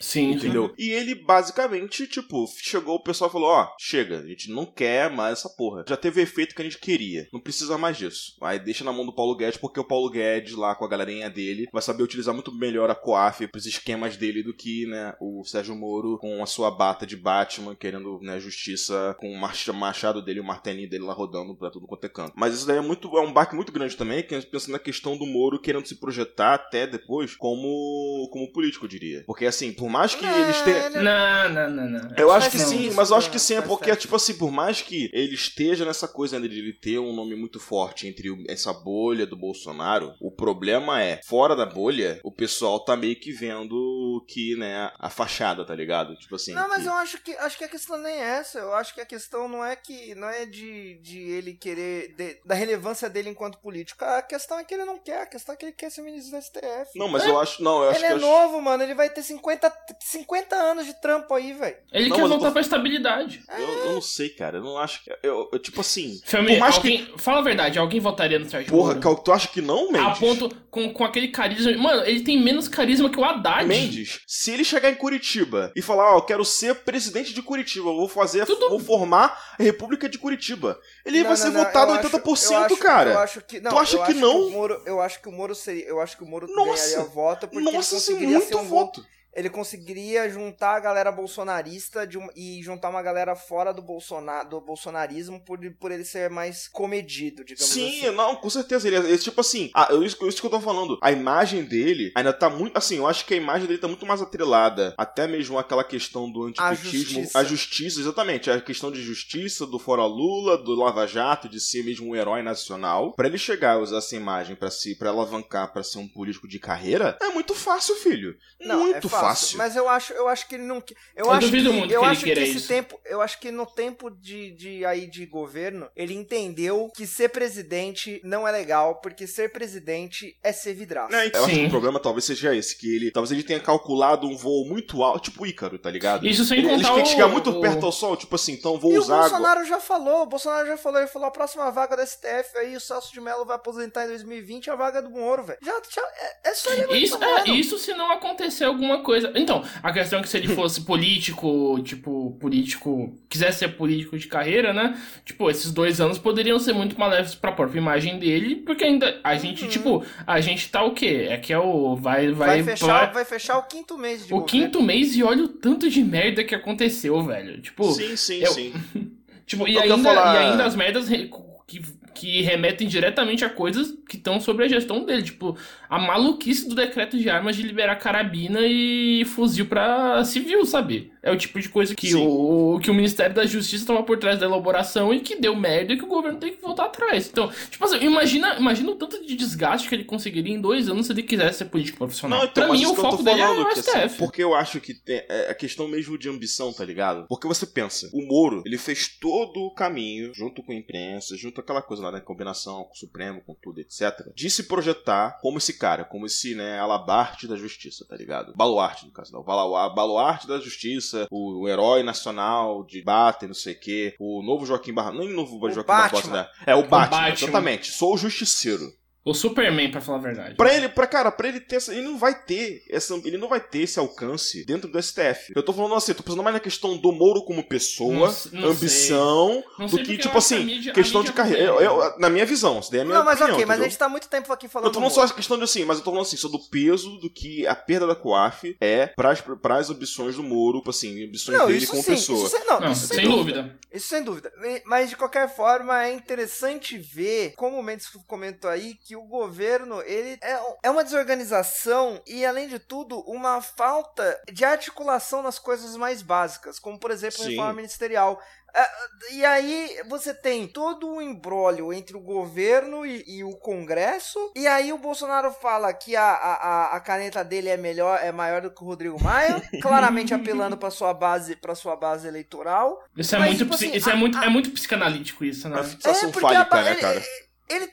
Sim, Entendeu? E ele basicamente, tipo, chegou, o pessoal falou: Ó, chega, a gente não quer mais essa porra. Já teve o efeito que a gente queria. Não precisa mais disso. Aí deixa na mão do Paulo Guedes, porque o Paulo Guedes, lá com a galerinha dele, vai saber utilizar muito melhor a COAF pros esquemas dele do que, né, o Sérgio Moro com a sua bata de Batman, querendo, né, justiça com o machado dele, o martelinho dele lá rodando pra tudo quanto é canto. Mas isso daí é muito é um baque muito grande também, que a gente pensa na questão do Moro querendo se projetar até depois como, como político, eu diria. Porque assim, por mais que eles tenham. Não, não, não, não. Eu acho que não. sim, mas eu acho que sim, é porque, certo. tipo assim, por mais que ele esteja nessa coisa né, de ele ter um nome muito forte entre essa bolha do Bolsonaro, o problema é, fora da bolha, o pessoal tá meio que vendo que, né, a fachada, tá ligado? Tipo assim. Não, mas que- eu acho que acho que a questão nem é essa. Eu acho que a questão não é que não é de, de ele querer de- da relevância dele enquanto político. A questão é que ele não quer. A questão é que ele quer ser ministro do STF. Não, mas eu acho. Não, eu acho ele que. é acho- novo, mano. Ele vai ter 50, 50 anos de trampo aí, velho. Ele Não, quer voltar tô- pra estabilidade. Eu, eu não sei, cara. Eu não acho que. Eu, eu, tipo assim. Mais alguém, Fala a verdade, alguém votaria no Sérgio que. Porra, Moro? Tu acha que não, A Mendes? ponto com, com aquele carisma. Mano, ele tem menos carisma que o Haddad. Mendes, se ele chegar em Curitiba e falar, ó, eu quero ser presidente de Curitiba, eu vou fazer, Tudo- vou formar a República de Curitiba. Ele Não, vai não, ser não, votado eu acho- 80%, eu acho- cara. Eu acho que, não, Tu acha eu que acho não? o Moro, eu acho que o Moro seria, eu acho que o Moro Nossa! ganharia voto porque Nossa, ele sim, conseguiria muito ser um bom voto. Ele conseguiria juntar a galera bolsonarista um- e juntar uma galera fora do, Bolsona, do bolsonarismo por, por ele ser mais comedido, digamos Sim, assim. não, com certeza. Ele é, é tipo assim, ah, eu- isso, isso que eu tô falando. A imagem dele ainda tá muito. Assim, eu acho que a imagem dele tá muito mais atrelada. Até mesmo aquela questão do antipetismo. justiça. A justiça, exatamente. A questão de justiça, do Fora Lula, do Lava Jato, de ser mesmo um herói nacional. Pra ele chegar a usar essa imagem pra se para alavancar pra ser um político de carreira, é muito fácil, filho. Não, muito é fácil, fácil. Mas eu acho, eu acho que ele não. que- Eu, Eu acho duvido que, muito eu que ele acho que esse isso. tempo, eu acho que no tempo de, de aí de governo, ele entendeu que ser presidente não é legal, porque ser presidente é ser vidraço. É, eu acho que Sim. o problema talvez seja esse, que ele. Talvez ele tenha calculado um voo muito alto, tipo o Ícaro, tá ligado? Isso sem Ele- contar têm que o- chegar muito o- perto ao sol, tipo assim, então vou E o usar água. Bolsonaro já falou, o Bolsonaro já falou, ele falou, a próxima vaga da STF aí, o Celso de Mello vai aposentar em 2020, a vaga do Moro, velho. Já, já, é, é só ele Isso, é, isso se não acontecer alguma coisa. Então, a questão é que se ele fosse (laughs) político, tipo, político, quisesse ser político de carreira, né? Tipo, esses dois anos poderiam ser muito maléficos pra própria imagem dele, porque ainda a gente, Uhum. tipo, a gente tá o quê? É que é o. Vai, vai, vai, fechar, vai- vai fechar o quinto mês de o governo. quinto mês e olha o tanto de merda que aconteceu, velho. Tipo, Sim, sim, eu- sim. (laughs) Tipo, e ainda, falar- e ainda as merdas que, que remetem diretamente a coisas que estão sobre a gestão dele. Tipo, a maluquice do decreto de armas de liberar carabina e fuzil pra civil, sabe? É o tipo de coisa que, Sim. o, que o Ministério da Justiça estava por trás da elaboração e que deu merda e que o governo tem que voltar atrás. Então, tipo assim, imagina, imagina o tanto de desgaste que ele conseguiria em dois anos se ele quisesse ser político profissional. Não, então, pra mim, o foco dele é o que, assim, STF. porque eu acho que tem, é a questão mesmo de ambição, tá ligado? Porque você pensa, o Moro, ele fez todo o caminho, junto com a imprensa, junto com aquela coisa lá, né, combinação com o Supremo, com tudo, etc, de se projetar como esse cara, como esse, né, alabarte da justiça, tá ligado? Baluarte, no caso, não, baluarte da justiça, o, o herói nacional de bater, não sei o quê, o novo Joaquim Barra, nem novo Joaquim Batman. Barbosa, né? É, o Batman, Batman. exatamente, sou o justiceiro. O Superman, pra falar a verdade. Pra ele, pra, cara, pra ele ter essa. Ele não vai ter essa. Ele não vai ter esse alcance dentro do STF. Eu tô falando assim, eu tô pensando mais na questão do Moro como pessoa, Não- não ambição, Não do sei que, tipo assim, mídia- questão de carreira. Eu- eu- na minha visão, isso daí é a minha Não, mas opinião, ok, mas a gente tá muito tempo aqui falando Eu tô falando do só Moro. a questão de assim, mas eu tô falando assim, só do peso do que a perda da COAF é pras, pras ambições do Moro, tipo assim, ambições Não, dele isso como sim, pessoa. isso sem, não, Não, isso sem dúvida. Isso sem dúvida. Mas de qualquer forma é interessante ver, como o Mendes comentou aí, que o governo ele é, é uma desorganização e, além de tudo, uma falta de articulação nas coisas mais básicas, como por exemplo a Sim. reforma ministerial. Ah, E aí você tem todo um embrólio entre o governo e, e o Congresso, e aí o Bolsonaro fala que a, a, a- caneta dele é melhor, é maior do que o Rodrigo Maia, (laughs) claramente apelando para sua base, para sua base eleitoral. Isso é Mas, muito, tipo assim, isso é a- muito, a- é muito psicanalítico isso, né? Fixação É, porque fálica, a- né, cara? Ele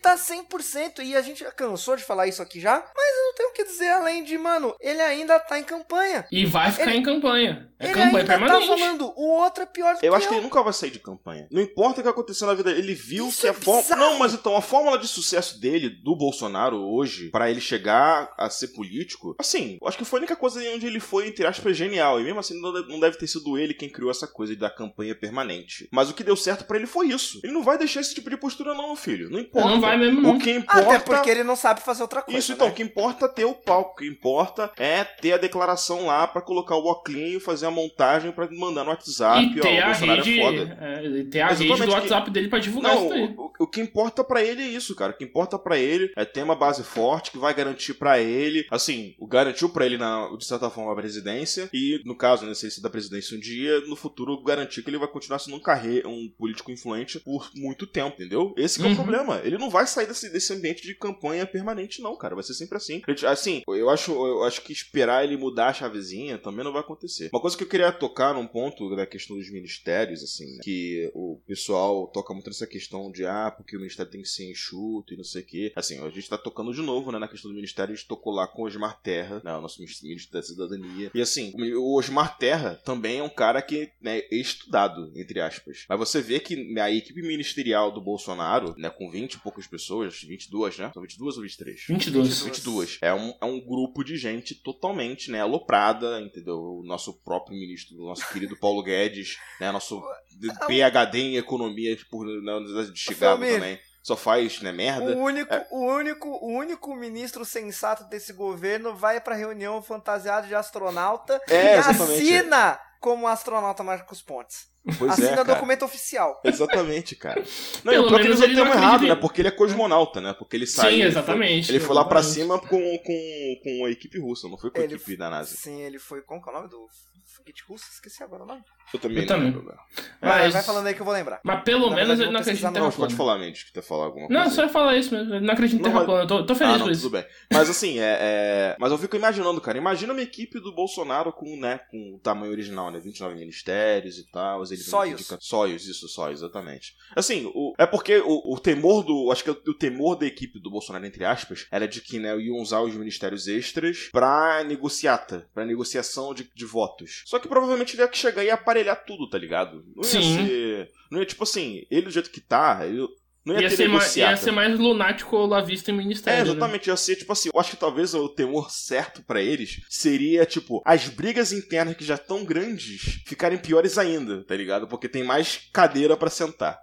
tá 100% e a gente já cansou de falar isso aqui já, mas eu não tenho o que dizer além de, mano, ele ainda tá em campanha. E vai ficar Ele- em campanha. É ele campanha ainda permanente. tá falando, o outro é pior do Eu que acho que ele nunca vai sair de campanha. Não importa o que aconteceu na vida dele, ele viu Isso que é a fórmula. Não, mas então, a fórmula de sucesso dele, do Bolsonaro hoje, pra ele chegar a ser político, assim, eu acho que foi a única coisa onde ele foi, entre aspas, genial. E mesmo assim, não deve- não deve ter sido ele quem criou essa coisa da campanha permanente. Mas o que deu certo pra ele foi isso. Ele não vai deixar esse tipo de postura, não, meu filho. Não importa. Não vai mesmo, não. O que importa. Até porque ele não sabe fazer outra coisa. Isso, então, né? o que importa é ter o palco, o que importa é ter a declaração lá pra colocar o óculos e fazer a montagem pra mandar no WhatsApp, E ó, ter o a Bolsonaro rede, é foda. é, e ter a rede do que- WhatsApp dele pra divulgar Não, isso aí. o, o que importa pra ele é isso, cara. O que importa pra ele é ter uma base forte que vai garantir pra ele, assim, o garantiu pra ele na, de certa forma a presidência e no caso, né, se da presidência um dia, no futuro garantir que ele vai continuar sendo um carre, um político influente por muito tempo, entendeu? Esse que é o Uhum. problema. Ele não vai sair desse, desse ambiente de campanha permanente não, cara. Vai ser sempre assim. Ele- Assim, eu acho, eu acho que esperar ele mudar a chavezinha também não vai acontecer. Uma coisa que eu queria tocar num ponto da questão dos ministérios, assim, né, que o pessoal toca muito nessa questão de ah, porque o ministério tem que ser enxuto e não sei o quê. Assim, a gente tá tocando de novo, né, na questão do ministério, a gente tocou lá com o Osmar Terra, né, o nosso ministro da cidadania. E assim, o Osmar Terra também é um cara que né, é estudado, entre aspas. Mas você vê que a equipe ministerial do Bolsonaro, né, com 20 e poucas pessoas, 22, né? São 22 ou 23? 22. 22. É um, é um grupo de gente totalmente, né, aloprada, entendeu? O nosso próprio ministro, o nosso querido Paulo Guedes, né, nosso (laughs) PhD em economia por, na Universidade de Chicago Família. também. Só faz, né, merda. O único, o único, o único ministro sensato desse governo vai pra reunião fantasiado de astronauta É, e exatamente. assina como astronauta Marcos Pontes. Pois assina é, cara. documento oficial. (laughs) Exatamente, cara. Não, Pelo e o pior é eles ele não errado, né? Porque ele é cosmonauta, né? Porque ele saiu. Sim, ele foi- exatamente. Ele foi lá pra exatamente. cima com, com, com a equipe russa, não foi com a Ele equipe da NASA. Sim, ele foi. Como que é o nome do foguete russo? Esqueci agora o nome. Eu também Eu não também. lembro. velho. Vai, Mas, vai falando aí que eu vou lembrar. mas pelo Na menos ele não acredita em no- Não, terra pode falar, Mendes, que tu falar alguma coisa. Não, só ia falar isso mesmo. Ele não acredita em terra mas- plana. Eu tô, tô feliz ah, com não, isso. tudo bem. Mas assim, é, é- Mas eu fico imaginando, cara. Imagina uma equipe do Bolsonaro com, né, com o tamanho original, né? 29 ministérios e tal. Ele Sóios. Sóios, isso, sóios, exatamente. Assim, o- é porque o, o temor do. Acho que o temor da equipe do Bolsonaro, entre aspas, era de que, né, iam usar os ministérios extras pra negociata, pra negociação de, de votos. Só que provavelmente ele ia chegar e aparelhar tudo, tá ligado? Não ia Sim. ser. Não ia, tipo assim, ele do jeito que tá, ele não ia, Ia ser, mais, ia ser mais lunático la vista em É, ministério. né? exatamente, ia ser tipo assim, eu acho que talvez o temor certo pra eles seria, tipo, as brigas internas que já estão grandes ficarem piores ainda, tá ligado? Porque tem mais cadeira pra sentar,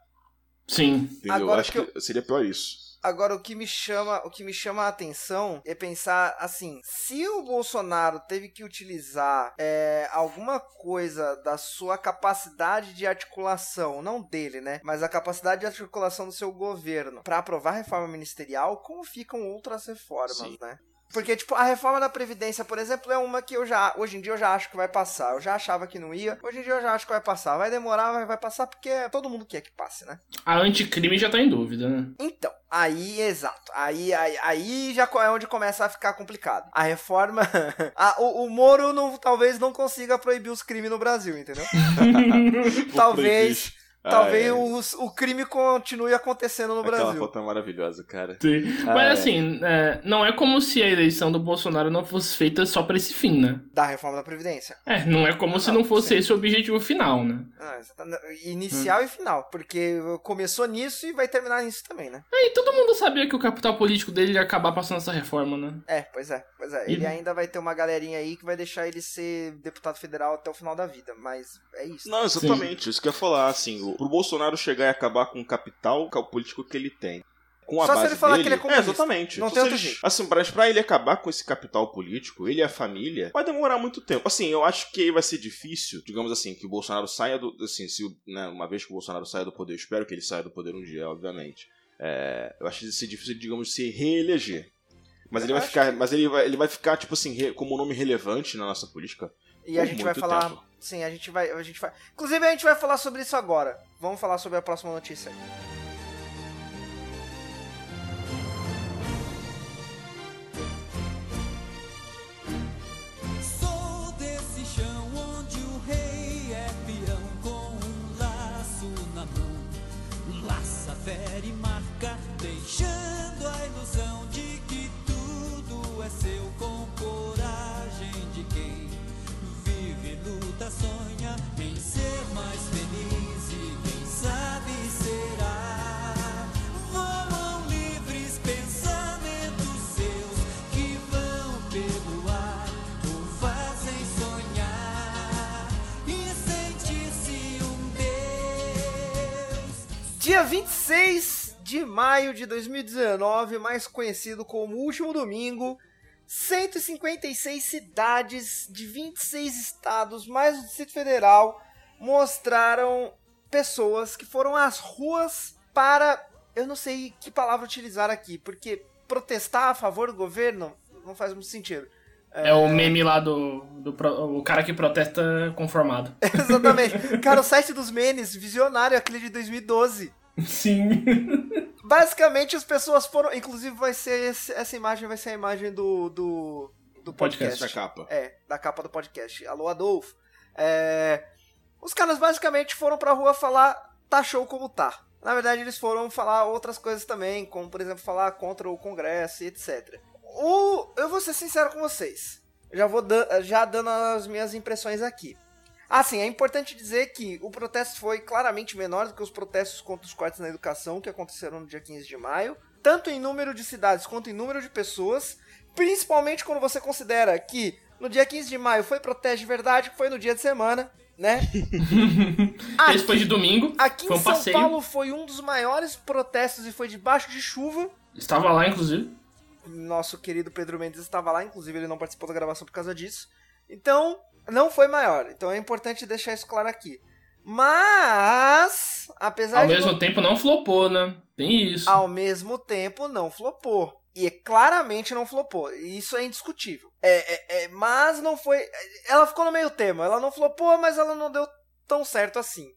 Sim. entendeu? Agora eu acho que que, seria pior isso. Agora, o que me chama, o que me chama a atenção é pensar assim: se o Bolsonaro teve que utilizar é, alguma coisa da sua capacidade de articulação, não dele, né? Mas a capacidade de articulação do seu governo para aprovar a reforma ministerial, como ficam outras reformas, Sim. né? Porque, tipo, a reforma da Previdência, por exemplo, é uma que eu já, hoje em dia eu já acho que vai passar. Eu já achava que não ia, hoje em dia eu já acho que vai passar. Vai demorar, mas vai passar porque todo mundo quer que passe, né? A anticrime já tá em dúvida, né? Então, aí, exato. Aí, aí, aí já é onde começa a ficar complicado. A reforma. (laughs) a- o, o Moro não, talvez não consiga proibir os crimes no Brasil, entendeu? (laughs) (laughs) talvez. Talvez é. o, o crime continue acontecendo no Aquela Brasil. foto é maravilhosa, cara. Sim. Ah, Mas assim, é, não é como se a eleição do Bolsonaro não fosse feita só pra esse fim, né? Da reforma da Previdência. É, não é como se Não, fosse sim. esse o objetivo final, né? Ah, inicial e final. Porque começou nisso e vai terminar nisso também, né? É, E todo mundo sabia que o capital político dele ia acabar passando essa reforma, né? É, pois é, pois é. E- Ele ainda vai ter uma galerinha aí que vai deixar ele ser deputado federal até o final da vida. Mas é isso. Não, exatamente, isso que eu ia falar, assim, o- pro Bolsonaro chegar e acabar com o capital o político que ele tem. Com a Só se base ele falar dele, que ele é comunista. exatamente. Não Então, tem se outro jeito. Assim, pra, pra ele acabar com esse capital político, ele e a família, vai demorar muito tempo. Assim, eu acho que vai ser difícil, digamos assim, que o Bolsonaro saia do. Assim, se, né, uma vez que o Bolsonaro saia do poder, eu espero que ele saia do poder um dia, obviamente. É, eu acho que vai ser difícil, digamos, se reeleger. Mas Eu ele vai ficar, que- mas ele vai, ele vai ficar tipo assim, re- como um nome relevante na nossa política. E a gente vai falar. tempo. Sim, a gente vai. A gente vai. Inclusive, a gente vai falar sobre isso agora. Vamos falar sobre a próxima notícia. Sou 6 de maio de 2019, mais conhecido como Último Domingo, 156 cidades de 26 estados, mais o Distrito Federal, mostraram pessoas que foram às ruas para. Eu não sei que palavra utilizar aqui, porque protestar a favor do governo não faz muito sentido. É, é o meme lá do, do, do, O cara que protesta conformado. (laughs) Exatamente. (laughs) Cara, o site dos memes, visionário, aquele de 2012. Sim. Basicamente, as pessoas foram. Inclusive, vai ser esse- essa imagem vai ser a imagem do, do, do podcast. Essa capa. É, da capa do podcast. Alô, Adolfo. É, os caras basicamente foram pra rua falar tá show como tá. Na verdade, eles foram falar outras coisas também, como por exemplo, falar contra o Congresso e etc. O, eu vou ser sincero com vocês. Já vou da- já dando as minhas impressões aqui. Assim, é importante dizer que o protesto foi claramente menor do que os protestos contra os cortes na educação que aconteceram no dia 15 de maio, tanto em número de cidades quanto em número de pessoas, principalmente quando você considera que no dia 15 de maio foi protesto de verdade, que foi no dia de semana, né? (laughs) Esse foi de domingo. Aqui em um São passeio. Paulo foi um dos maiores protestos e foi debaixo de chuva. Estava lá, inclusive. Nosso querido Pedro Mendes estava lá, inclusive ele não participou da gravação por causa disso. Então, não foi maior. Então é importante deixar isso claro aqui. Mas, apesar Ao de mesmo não- tempo não flopou, né? Tem isso. ao mesmo tempo não flopou. E claramente não flopou. E Isso é indiscutível. É, é- é- mas não foi. Ela ficou no meio termo. Ela não flopou, mas ela não deu tão certo assim.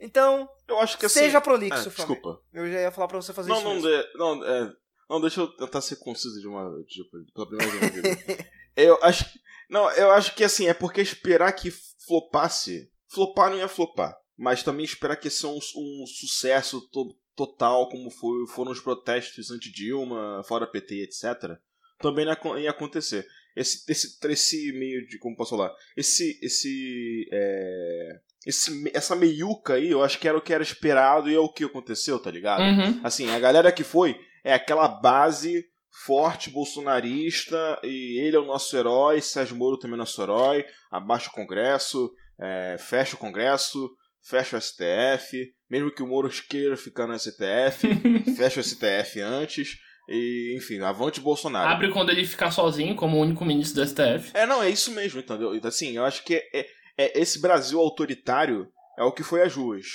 Então, Eu acho que assim. seja prolixo, Ah, Flamengo. desculpa. Eu já ia falar pra você fazer Não, isso. não, de, não, é, não, deixa eu tentar ser conciso de uma. De, pela primeira vez (laughs) eu acho que. Não, eu acho que assim, é porque esperar que flopasse. Flopar não ia flopar. Mas também esperar que ia ser um, um sucesso to- total, como foi, foram os protestos anti-Dilma, fora PT, etc. Também não ia, acon- ia acontecer. Esse, esse, esse meio de. Como posso falar? Esse. Esse. É, esse essa meiuca aí, eu acho que era o que era esperado e é o que aconteceu, tá ligado? Uhum. Assim, a galera que foi é aquela base forte bolsonarista e ele é o nosso herói, Sérgio Moro também é nosso herói, abaixa o Congresso, é, fecha o Congresso, fecha o STF, mesmo que o Moro queira ficar no STF, (laughs) fecha o STF antes, e enfim, avante Bolsonaro. Abre quando ele ficar sozinho, como o único ministro do STF. É, não, é isso mesmo, entendeu? Então, Assim, eu acho que é, é- esse Brasil autoritário é o que foi às ruas.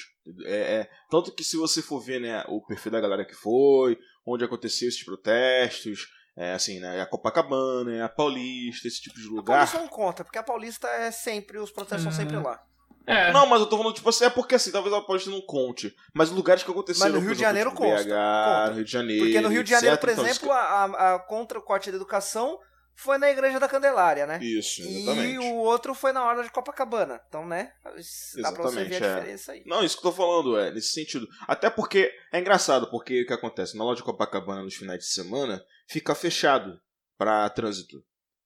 É, é- tanto que se você for ver né, o perfil da galera que foi, onde aconteceu esses protestos, é, assim, né, a Copacabana, a Paulista, esse tipo de A lugar. Paulista não conta, porque a Paulista é sempre, os protestos são sempre lá. É. Não, mas eu tô falando, tipo assim, é porque assim, talvez a Paulista não conte. Mas lugares que aconteceram. Mas no Rio de exemplo, Janeiro tipo, consta, BH, conta. no Rio de Janeiro. Porque no Rio de Janeiro, etc. por Então, exemplo, a, a- a- contra o corte da educação, foi na Igreja da Candelária, né? Isso, E exatamente. o outro foi na hora de Copacabana. Então, né? Dá pra você ver Exatamente, a é. diferença aí. Não, isso que eu tô falando, é, nesse sentido. Até porque é engraçado, porque o que acontece? Na loja de Copacabana, nos finais de semana, fica fechado pra trânsito.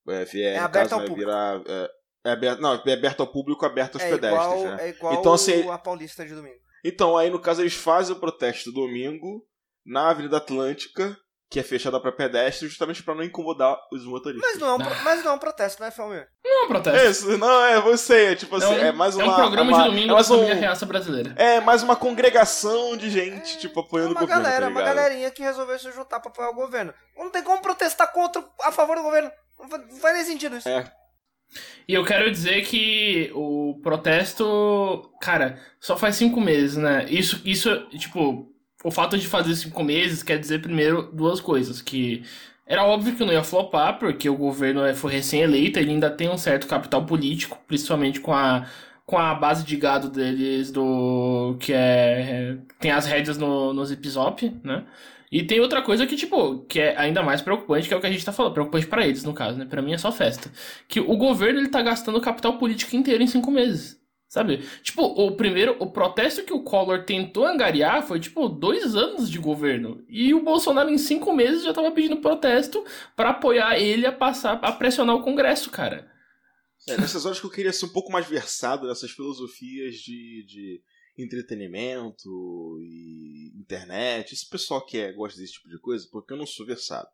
É, é, no aberto caso, ao público. virar. É, é aberto, não, é aberto ao público, aberto aos É pedestres, igual, né? é igual Então, assim, a Paulista de domingo. Então, aí no caso, eles fazem o protesto domingo na Avenida Atlântica, que é fechada pra pedestres, justamente pra não incomodar os motoristas. Mas não, é um, pro- mas não é um protesto, né, Felmir? Não é um protesto. É isso, não, é, você, é tipo assim, um, é, mais uma. é um programa uma- de domingo é da mais um- família reaça brasileira. É mais uma congregação de gente, tipo, É apoiando o uma governo, galera, tá uma galerinha que resolveu se juntar pra apoiar o governo. Não tem como protestar contra, a favor do governo. Não faz nem sentido isso. É. E eu quero dizer que o protesto, cara, só faz cinco meses, né? Isso, isso, tipo, o fato de fazer cinco meses quer dizer primeiro duas coisas, que era óbvio que não ia flopar, porque o governo é- foi recém-eleito, ele ainda tem um certo capital político, principalmente com a com a base de gado deles do que é tem as rédeas no, no Zip Zop, né? E tem outra coisa que, tipo, que é ainda mais preocupante, que é o que a gente tá falando. Preocupante pra eles, no caso, né? Pra mim é só festa. Que o governo, ele tá gastando o capital político inteiro em cinco meses. Sabe? Tipo, o primeiro, o protesto que o Collor tentou angariar foi, tipo, dois anos de governo. E o Bolsonaro, em cinco meses, já tava pedindo protesto pra apoiar ele a passar, a pressionar o Congresso, cara. É, nessas horas que eu queria ser um pouco mais versado nessas filosofias de, de entretenimento e internet. Esse pessoal que é, gosta desse tipo de coisa, porque eu não sou versado.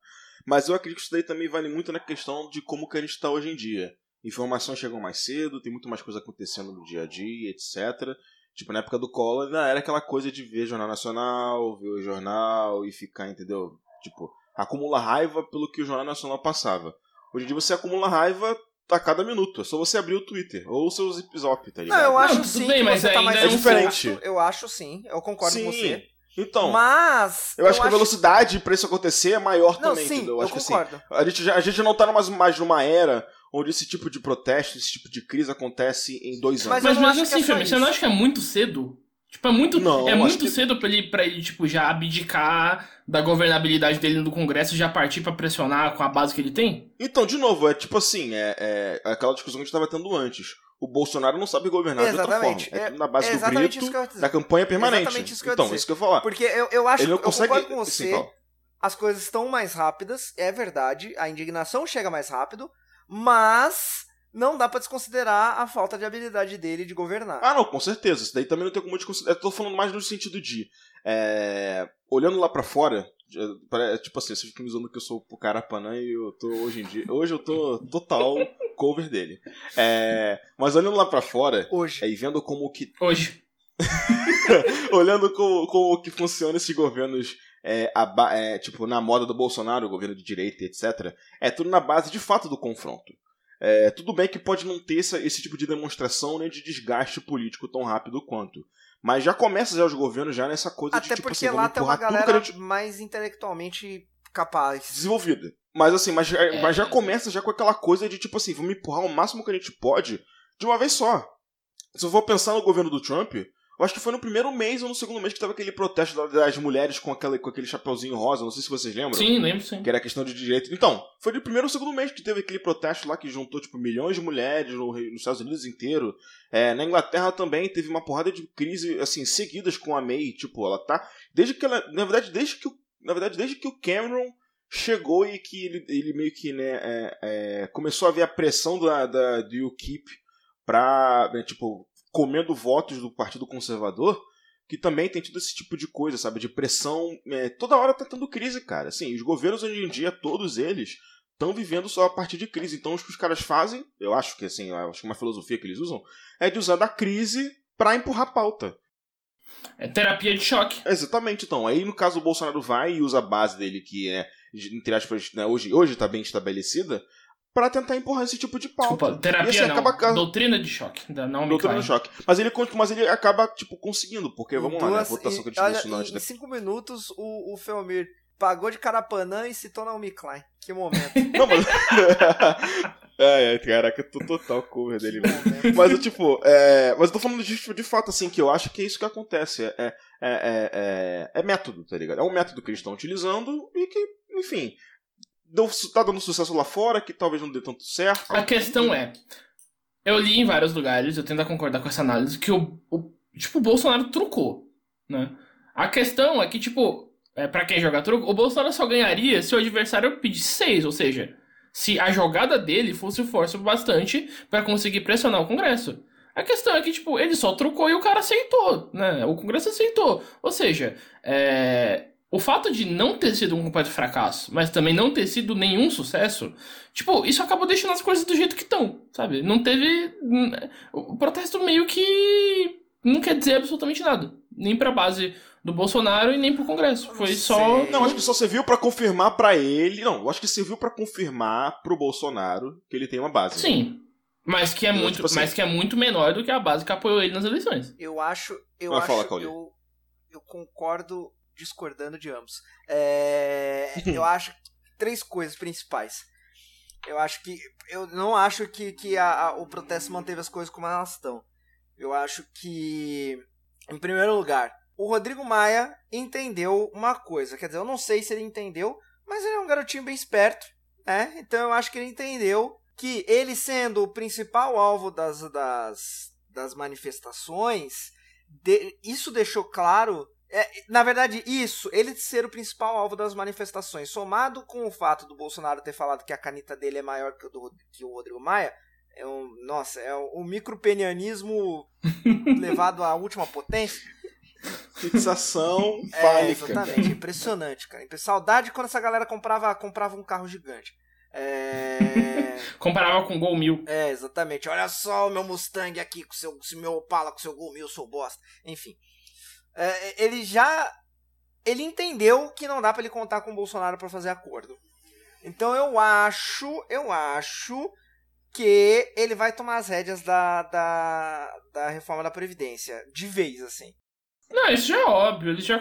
Mas eu acredito que isso daí também vale muito na questão de como que a gente está hoje em dia. Informações chegam mais cedo, tem muito mais coisa acontecendo no dia a dia, etc. Tipo, na época do Collor, ainda era aquela coisa de ver Jornal Nacional, ver o jornal e ficar, entendeu? Tipo, acumula raiva pelo que o Jornal Nacional passava. Hoje em dia você acumula raiva a cada minuto. É só você abrir o Twitter ou o seu Zip Zop, tá Não, ligado? eu acho sim bem, que mas você tá ainda mais é diferente. Eu acho sim, eu concordo Sim. com você. Então, Mas. eu acho que a velocidade pra isso acontecer é maior Não, também, sim, entendeu? eu acho que assim, concordo. a gente, já, a gente não tá numa, mais numa era onde esse tipo de protesto, esse tipo de crise acontece em dois Mas anos. Mas acho que é assim, você não acha que é muito cedo? Tipo, é muito, Não, é muito que- cedo pra ele, pra ele, tipo, já abdicar da governabilidade dele no Congresso e já partir pra pressionar com a base que ele tem? Então, de novo, é tipo assim, é, é aquela discussão que a gente tava tendo antes. O Bolsonaro não sabe governar de outra forma. É É- na base é do grito, isso que eu ia dizer. da campanha permanente. Exatamente isso que eu então, dizer. isso que eu ia falar. Porque eu, eu acho Ele não eu consegue... concordo com você. as coisas estão mais rápidas, é verdade, a indignação chega mais rápido, mas não dá pra desconsiderar a falta de habilidade dele de governar. Ah, não, com certeza. Isso daí também não tem como desconsiderar. Eu tô falando mais no sentido de. é, olhando lá pra fora. é, Tipo assim, vocês ficam me zoando que eu sou o Carapanã e eu tô hoje em dia. Hoje eu tô total (laughs) cover dele. É, mas olhando lá pra fora Hoje. é, e vendo como que. Hoje. (laughs) olhando como, como que funciona esses governos. É, aba- é, tipo, na moda do Bolsonaro, o governo de direita, etc. É tudo na base de fato do confronto. É, tudo bem que pode não ter essa- esse tipo de demonstração nem de desgaste político tão rápido quanto. Mas já começa já os governos já nessa coisa Até de tipo porque assim, lá tem uma a galera gente mais intelectualmente capaz. desenvolvida. Mas assim, mas, já- mas já começa já com aquela coisa de tipo assim, vamos empurrar o máximo que a gente pode de uma vez só. Se eu for pensar no governo do Trump, eu acho que foi no primeiro mês ou no segundo mês que tava aquele protesto da- das mulheres com, aquela, com aquele chapeuzinho rosa, não sei se vocês lembram. Sim, lembro sim. Que era questão de direito. Então, foi no primeiro ou segundo mês que teve aquele protesto lá que juntou, tipo, milhões de mulheres no, nos Estados Unidos inteiro. É, na Inglaterra também teve uma porrada de crise, assim, seguidas com a May. Tipo, ela tá. Desde que ela. Na verdade, desde que o, na verdade, desde que o Cameron chegou e que ele, ele meio que, né, é, é, começou a ver a pressão da, da, do UKIP pra, né, tipo, comendo votos do Partido Conservador que também tem tido esse tipo de coisa, sabe? De pressão. é, toda hora tá tendo crise, cara. Assim, os governos hoje em dia, todos eles, estão vivendo só a partir de crise. Então, o que os caras fazem, eu acho que assim, acho que uma filosofia que eles usam, é de usar da crise pra empurrar a pauta. É terapia de choque. Exatamente, então. Aí, no caso, o Bolsonaro vai e usa a base dele, que é, entre aspas, né, hoje, hoje tá bem estabelecida, pra tentar empurrar esse tipo de pauta. Desculpa, terapia E assim, não. acaba ca- Doutrina de choque. Da Naomi Doutrina Klein. do choque. Mas ele, mas ele acaba, tipo, conseguindo, porque, vamos lá, né? A Duas- votação que a e- gente olha, em, antes em da cinco minutos, o, o Felmir pagou de Carapanã e citou Naomi Klein. Que momento. (laughs) Não, mas. (laughs) é, é, caraca, eu tô total cover dele, momento. Mas eu, tipo, é, mas eu tô falando de, de fato, assim, que eu acho que é isso que acontece. É, é, é, é, é método, tá ligado? É um método que eles estão utilizando e que, enfim, deu, tá dando sucesso lá fora, que talvez não dê tanto certo. A questão é, eu li em vários lugares, eu tento concordar com essa análise, que o, o tipo, o Bolsonaro trucou, né? A questão é que, tipo, é, para quem joga truco, o Bolsonaro só ganharia se o adversário pedisse seis, ou seja, se a jogada dele fosse forte bastante para conseguir pressionar o Congresso. A questão é que, tipo, ele só trucou e o cara aceitou, né? O Congresso aceitou. Ou seja, é... o fato de não ter sido um completo fracasso, mas também não ter sido nenhum sucesso, tipo, isso acabou deixando as coisas do jeito que estão, sabe? Não teve. O protesto meio que não quer dizer absolutamente nada. Nem pra base do Bolsonaro e nem pro Congresso. Foi só. Não, acho que só serviu para confirmar para ele. Não, eu acho que serviu para confirmar pro Bolsonaro que ele tem uma base. Sim. Mas que, é muito, tipo assim, mas que é muito menor do que a base que apoiou ele nas eleições. Eu acho. Eu acho. Fala, eu, eu concordo discordando de ambos. É, eu (laughs) acho três coisas principais. Eu acho que. Eu não acho que, que a, a, o protesto manteve as coisas como elas estão. Eu acho que. Em primeiro lugar, o Rodrigo Maia entendeu uma coisa. Quer dizer, eu não sei se ele entendeu, mas ele é um garotinho bem esperto, né? Então eu acho que ele entendeu que ele sendo o principal alvo das, das, das manifestações, de, isso deixou claro. É, na verdade, isso, ele ser o principal alvo das manifestações, somado com o fato do Bolsonaro ter falado que a caneta dele é maior que, o do, que o Rodrigo Maia, é um, nossa, é um, um micropenianismo (laughs) levado à última potência. Fixação é, Exatamente, impressionante, cara. Saudade quando essa galera comprava, comprava um carro gigante. É... (laughs) Comparava com o Gol Mil. É, exatamente. Olha só o meu Mustang aqui, com seu, o meu Opala com seu Gol Mil, sou bosta. Enfim. É, ele já. Ele entendeu que não dá para ele contar com o Bolsonaro para fazer acordo. Então eu acho, eu acho que ele vai tomar as rédeas da, da, da reforma da Previdência. De vez, assim. Não, isso já é óbvio. Ele já,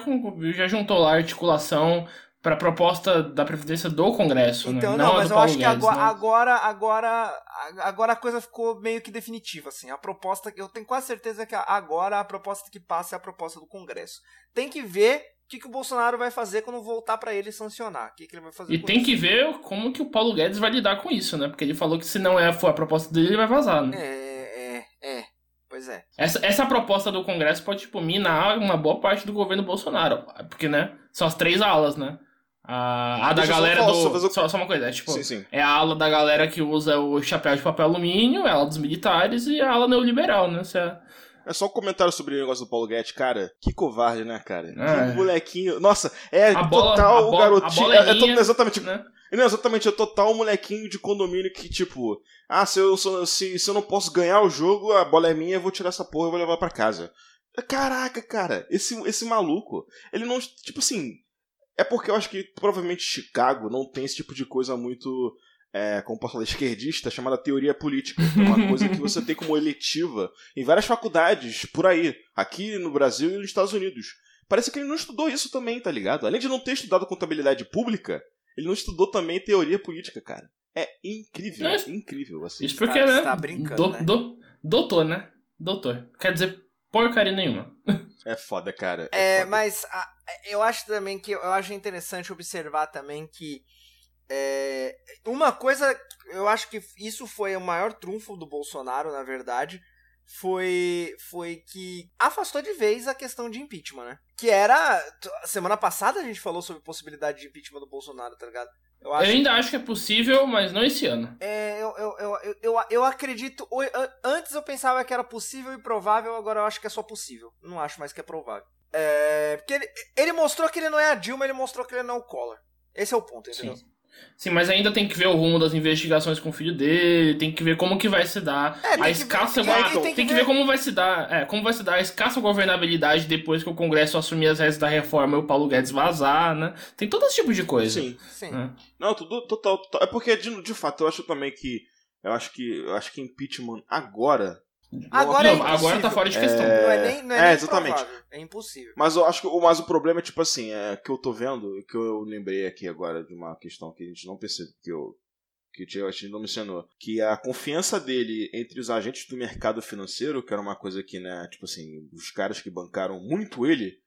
já juntou lá a articulação para a proposta da Previdência do Congresso, né? então, né? Não, não mas eu Paulo acho Guedes, que agora, né? agora, agora, agora a coisa ficou meio que definitiva, assim. A proposta, eu tenho quase certeza que agora a proposta que passa é a proposta do Congresso. Tem que ver o que, que o Bolsonaro vai fazer quando voltar para ele sancionar. O que, que ele vai fazer E tem isso. que ver como que o Paulo Guedes vai lidar com isso, né? Porque ele falou que se não é, for a proposta dele, ele vai vazar, né? É, é, é. Pois é. Essa, essa proposta do Congresso pode, tipo, minar uma boa parte do governo Bolsonaro. Porque, né? São as três alas, né? A, a da galera do. Só, só, uma coisa, é tipo. Sim, sim. É a ala da galera que usa o chapéu de papel alumínio, é a ala dos militares e a ala neoliberal, né? É... é... só um comentário sobre o negócio do Paulo Guedes, cara. Que covarde, né, cara? É. Que molequinho. Nossa, é a total bola, garotinho. É, é, exatamente. Né? Não, exatamente, é total molequinho de condomínio que, tipo, ah, se eu, se, se eu não posso ganhar o jogo, a bola é minha, eu vou tirar essa porra e vou levar para casa. Caraca, cara, esse, esse maluco, ele não. Tipo assim, é porque eu acho que provavelmente Chicago não tem esse tipo de coisa muito. É, como posso falar, esquerdista, chamada teoria política. É uma coisa que você tem como eletiva em várias faculdades por aí, aqui no Brasil e nos Estados Unidos. Parece que ele não estudou isso também, tá ligado? Além de não ter estudado contabilidade pública, ele não estudou também teoria política, cara. É incrível, é incrível, assim. Isso porque, tá, né? Tá brincando, do, né? Do, doutor, né? Doutor. Quer dizer porcaria nenhuma. É foda, cara. É, é foda. mas a, eu acho também que eu acho interessante observar também que é, uma coisa, eu acho que isso foi o maior trunfo do Bolsonaro, na verdade, foi foi que afastou de vez a questão de impeachment, né? Que era semana passada a gente falou sobre possibilidade de impeachment do Bolsonaro, tá ligado? Eu, eu ainda que... acho que é possível, mas não esse ano. É, eu, eu, eu, eu, eu acredito. Antes eu pensava que era possível e provável, agora eu acho que é só possível. Não acho mais que é provável. É, porque ele, ele mostrou que ele não é a Dilma, ele mostrou que ele não é o Collor. Esse é o ponto, entendeu? Sim. Sim, mas ainda tem que ver o rumo das investigações com o filho dele, tem que ver como que vai se dar é, a escassa ver, tem, tem, tem, que ver... como vai se dar, é, como vai se dar a escassa governabilidade depois que o Congresso assumir as regras da reforma e o Paulo Guedes vazar, né? Tem todo esse tipo de coisa. Sim, sim. É. Não, tudo total, total. É porque de, de fato eu acho também que eu acho que eu acho que impeachment agora Agora, não, é agora tá fora de questão. É... Não é nem, não é, é nem exatamente. Provável. É impossível. Mas eu acho que mas o problema é tipo assim, é que eu tô vendo, que eu lembrei aqui agora de uma questão que a gente não percebeu, que eu que a gente não mencionou, que a confiança dele entre os agentes do mercado financeiro, que era uma coisa que, né, tipo assim, os caras que bancaram muito ele,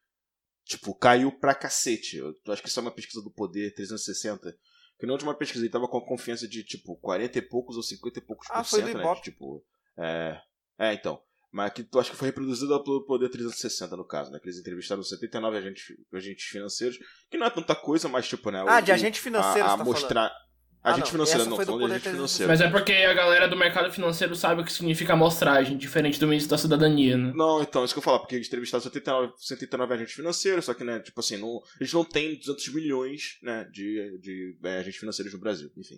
tipo, caiu pra cacete. Eu acho que isso é uma pesquisa do Poder 360 Que na última pesquisa ele tava com a confiança de, tipo, 40 e poucos ou 50 e poucos Ah, por foi do cento, né? Ibope. de, Tipo, é... É, então. Mas que tu acho que foi reproduzida pelo Poder 360, no caso, né? Que eles entrevistaram 79 agentes, agentes financeiros, que não é tanta coisa, mas, tipo, né? Ah, de agente financeiro, a, a tá mostrar... Ah, Agente não, financeiro, não, falando de agente 360. financeiro. Mas é porque a galera do mercado financeiro sabe o que significa amostragem, diferente do ministro da cidadania, né? Não, então, isso que eu falar, porque eles entrevistaram 79, 79 agentes financeiros, só que, né, tipo assim, não, eles não têm 200 milhões, né, de, de é, agentes financeiros no Brasil, enfim.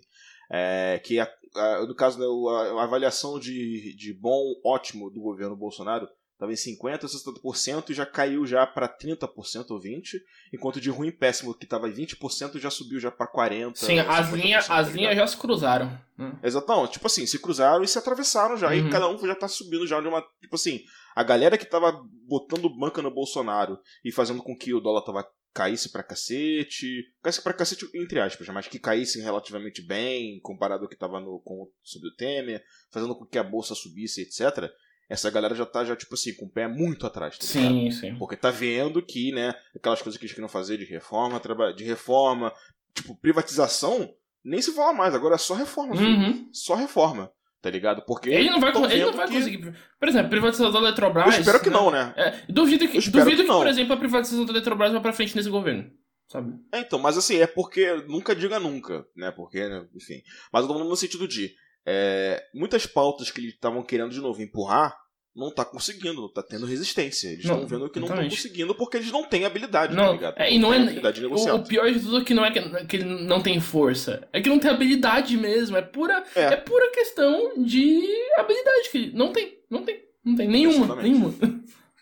É, que, a, a- no caso, né, a, a avaliação de, de bom, ótimo do governo Bolsonaro estava em 50%, 60% e já caiu já para 30% ou 20%, enquanto de ruim péssimo, que estava em 20%, já subiu já para 40%. Sim, as 50%, linhas tá as linhas já se cruzaram. né? Exatão, tipo assim, se cruzaram e se atravessaram já, Uhum. e cada um já tá subindo já de uma. Tipo assim, a galera que tava botando banca no Bolsonaro e fazendo com que o dólar tava caísse pra cacete. Caísse pra cacete, entre aspas, mas que caísse relativamente bem, comparado ao que tava no, com, sobre o Temer, fazendo com que a bolsa subisse, etc. Essa galera já tá, já, tipo assim, com o pé muito atrás, tá ligado? Sim, sim. Porque tá vendo que, né, aquelas coisas que eles queriam fazer de reforma, de reforma, tipo, privatização, nem se fala mais, agora é só reforma, Uhum. só reforma, tá ligado? Porque Ele não vai, ele não vai que- conseguir. Por exemplo, privatização da Eletrobras. Eu espero que né? não, né? É, duvido que, duvido que que, não. por exemplo, a privatização da Eletrobras vá pra frente nesse governo. Sabe? É, então, mas assim, é porque nunca diga nunca, né? Porque, né, enfim. Mas eu tô falando no sentido de é, muitas pautas que eles estavam querendo de novo empurrar, não tá conseguindo, não tá tendo resistência. Eles Não, estão vendo que não estão conseguindo porque eles não têm habilidade, tá Não, ligado? é, e não têm é. habilidade de O, o pior de tudo é que não é que, que ele não tem força. É que não tem habilidade mesmo. É pura, É. é. pura questão de habilidade. Que não tem. Não tem. Não tem nenhuma. Exatamente. nenhuma.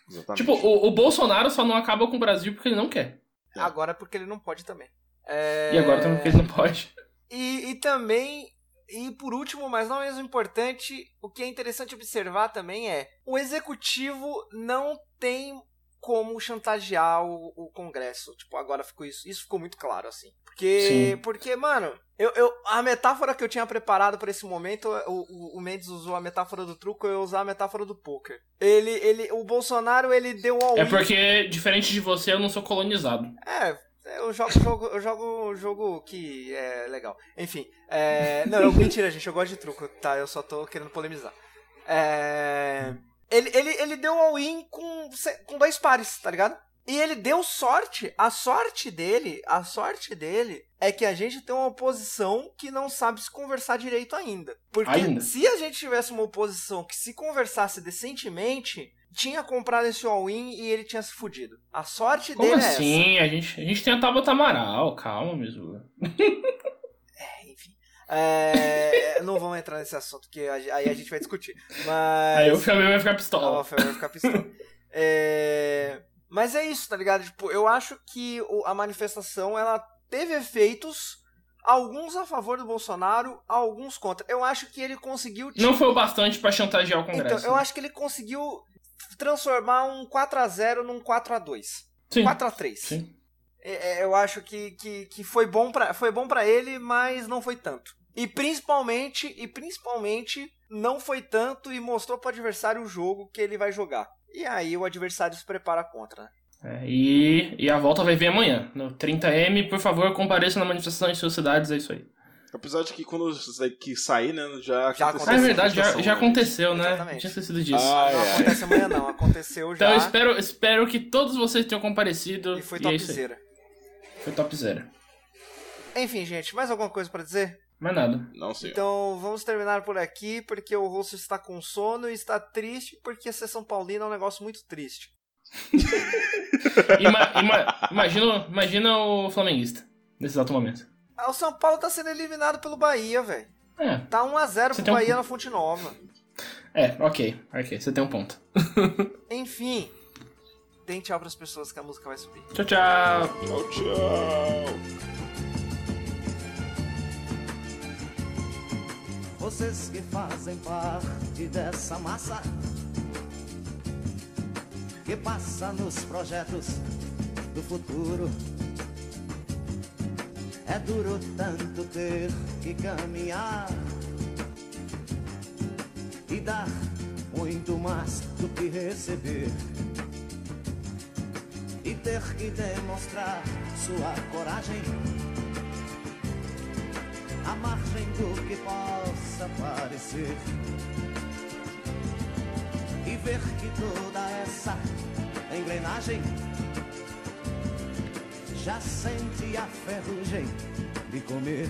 Exatamente. Tipo, o, o Bolsonaro só não acaba com o Brasil porque ele não quer. Agora é porque ele não pode também. É, E agora também porque ele não pode. E, e também, e por último, mas não menos importante, o que é interessante observar também é o executivo não tem como chantagear o, o Congresso. Tipo, agora ficou isso. Isso ficou muito claro, assim. Porque, Sim. porque mano, eu, eu, a metáfora que eu tinha preparado para esse momento, o, o, o Mendes usou a metáfora do truco, eu ia usar a metáfora do poker. Ele, ele, o Bolsonaro, ele deu all É porque, diferente de você, eu não sou colonizado. É, eu jogo jogo, eu jogo jogo que é legal. Enfim, é, não, eu, mentira, gente, eu gosto de truco, tá? Eu só tô querendo polemizar. É, ele, ele, ele deu all-in com, com dois pares, tá ligado? E ele deu sorte. A sorte dele, a sorte dele é que a gente tem uma oposição que não sabe se conversar direito ainda. Porque Ainda. se a gente tivesse uma oposição que se conversasse decentemente, tinha comprado esse all-in e ele tinha se fudido. A sorte Como dele é essa. assim? A gente, a gente tem a Tabata Amaral, calma, mesmo. (laughs) enfim. É, não vamos entrar nesse assunto, porque a- aí a gente vai discutir. Mas. Aí o Flamengo vai ficar Ah, pistola. o Fel vai ficar pistola. É, Mas é isso, tá ligado? Tipo, eu acho que a manifestação ela teve efeitos, alguns a favor do Bolsonaro, alguns contra. Eu acho que ele conseguiu. Não foi o bastante pra chantagear o Congresso. Então, eu acho que ele conseguiu transformar um 4x0 num 4x2. Sim. 4x3. Sim. É, é, eu acho que, que, que foi bom para foi bom para ele, mas não foi tanto. E principalmente, e principalmente não foi tanto e mostrou pro adversário o jogo que ele vai jogar. E aí o adversário se prepara contra, né? É, e, e a volta vai vir amanhã. No 30M, por favor, compareça na manifestação em suas cidades, é isso aí. Apesar de que quando daqui sair, né, já Já aconteceu Ah, é verdade, já, já aconteceu, né? Exatamente. Tinha esquecido disso. Ah, não é. acontece amanhã não, aconteceu já. então eu espero, espero que todos vocês tenham comparecido. E foi é topzera. Foi topzera. Enfim, gente, mais alguma coisa pra dizer? Mais nada. Não sei. Então vamos terminar por aqui, porque o rosto está com sono e está triste, porque ser São Paulino é um negócio muito triste. (laughs) Ima- ima- imagina, imagina o flamenguista nesse exato momento. Ah, o São Paulo tá sendo eliminado pelo Bahia, velho. É, Tá 1x0 Você pro tem um- Bahia na Fonte Nova. é, ok, ok, você tem um ponto. (laughs) Enfim, deem tchau pras pessoas que a música vai subir. Tchau, tchau. Tchau, tchau. Vocês que fazem parte dessa massa que passa nos projetos do futuro. É duro tanto ter que caminhar e dar muito mais do que receber. E ter que demonstrar sua coragem desaparecer e ver que toda essa engrenagem já sente a ferrugem de comer.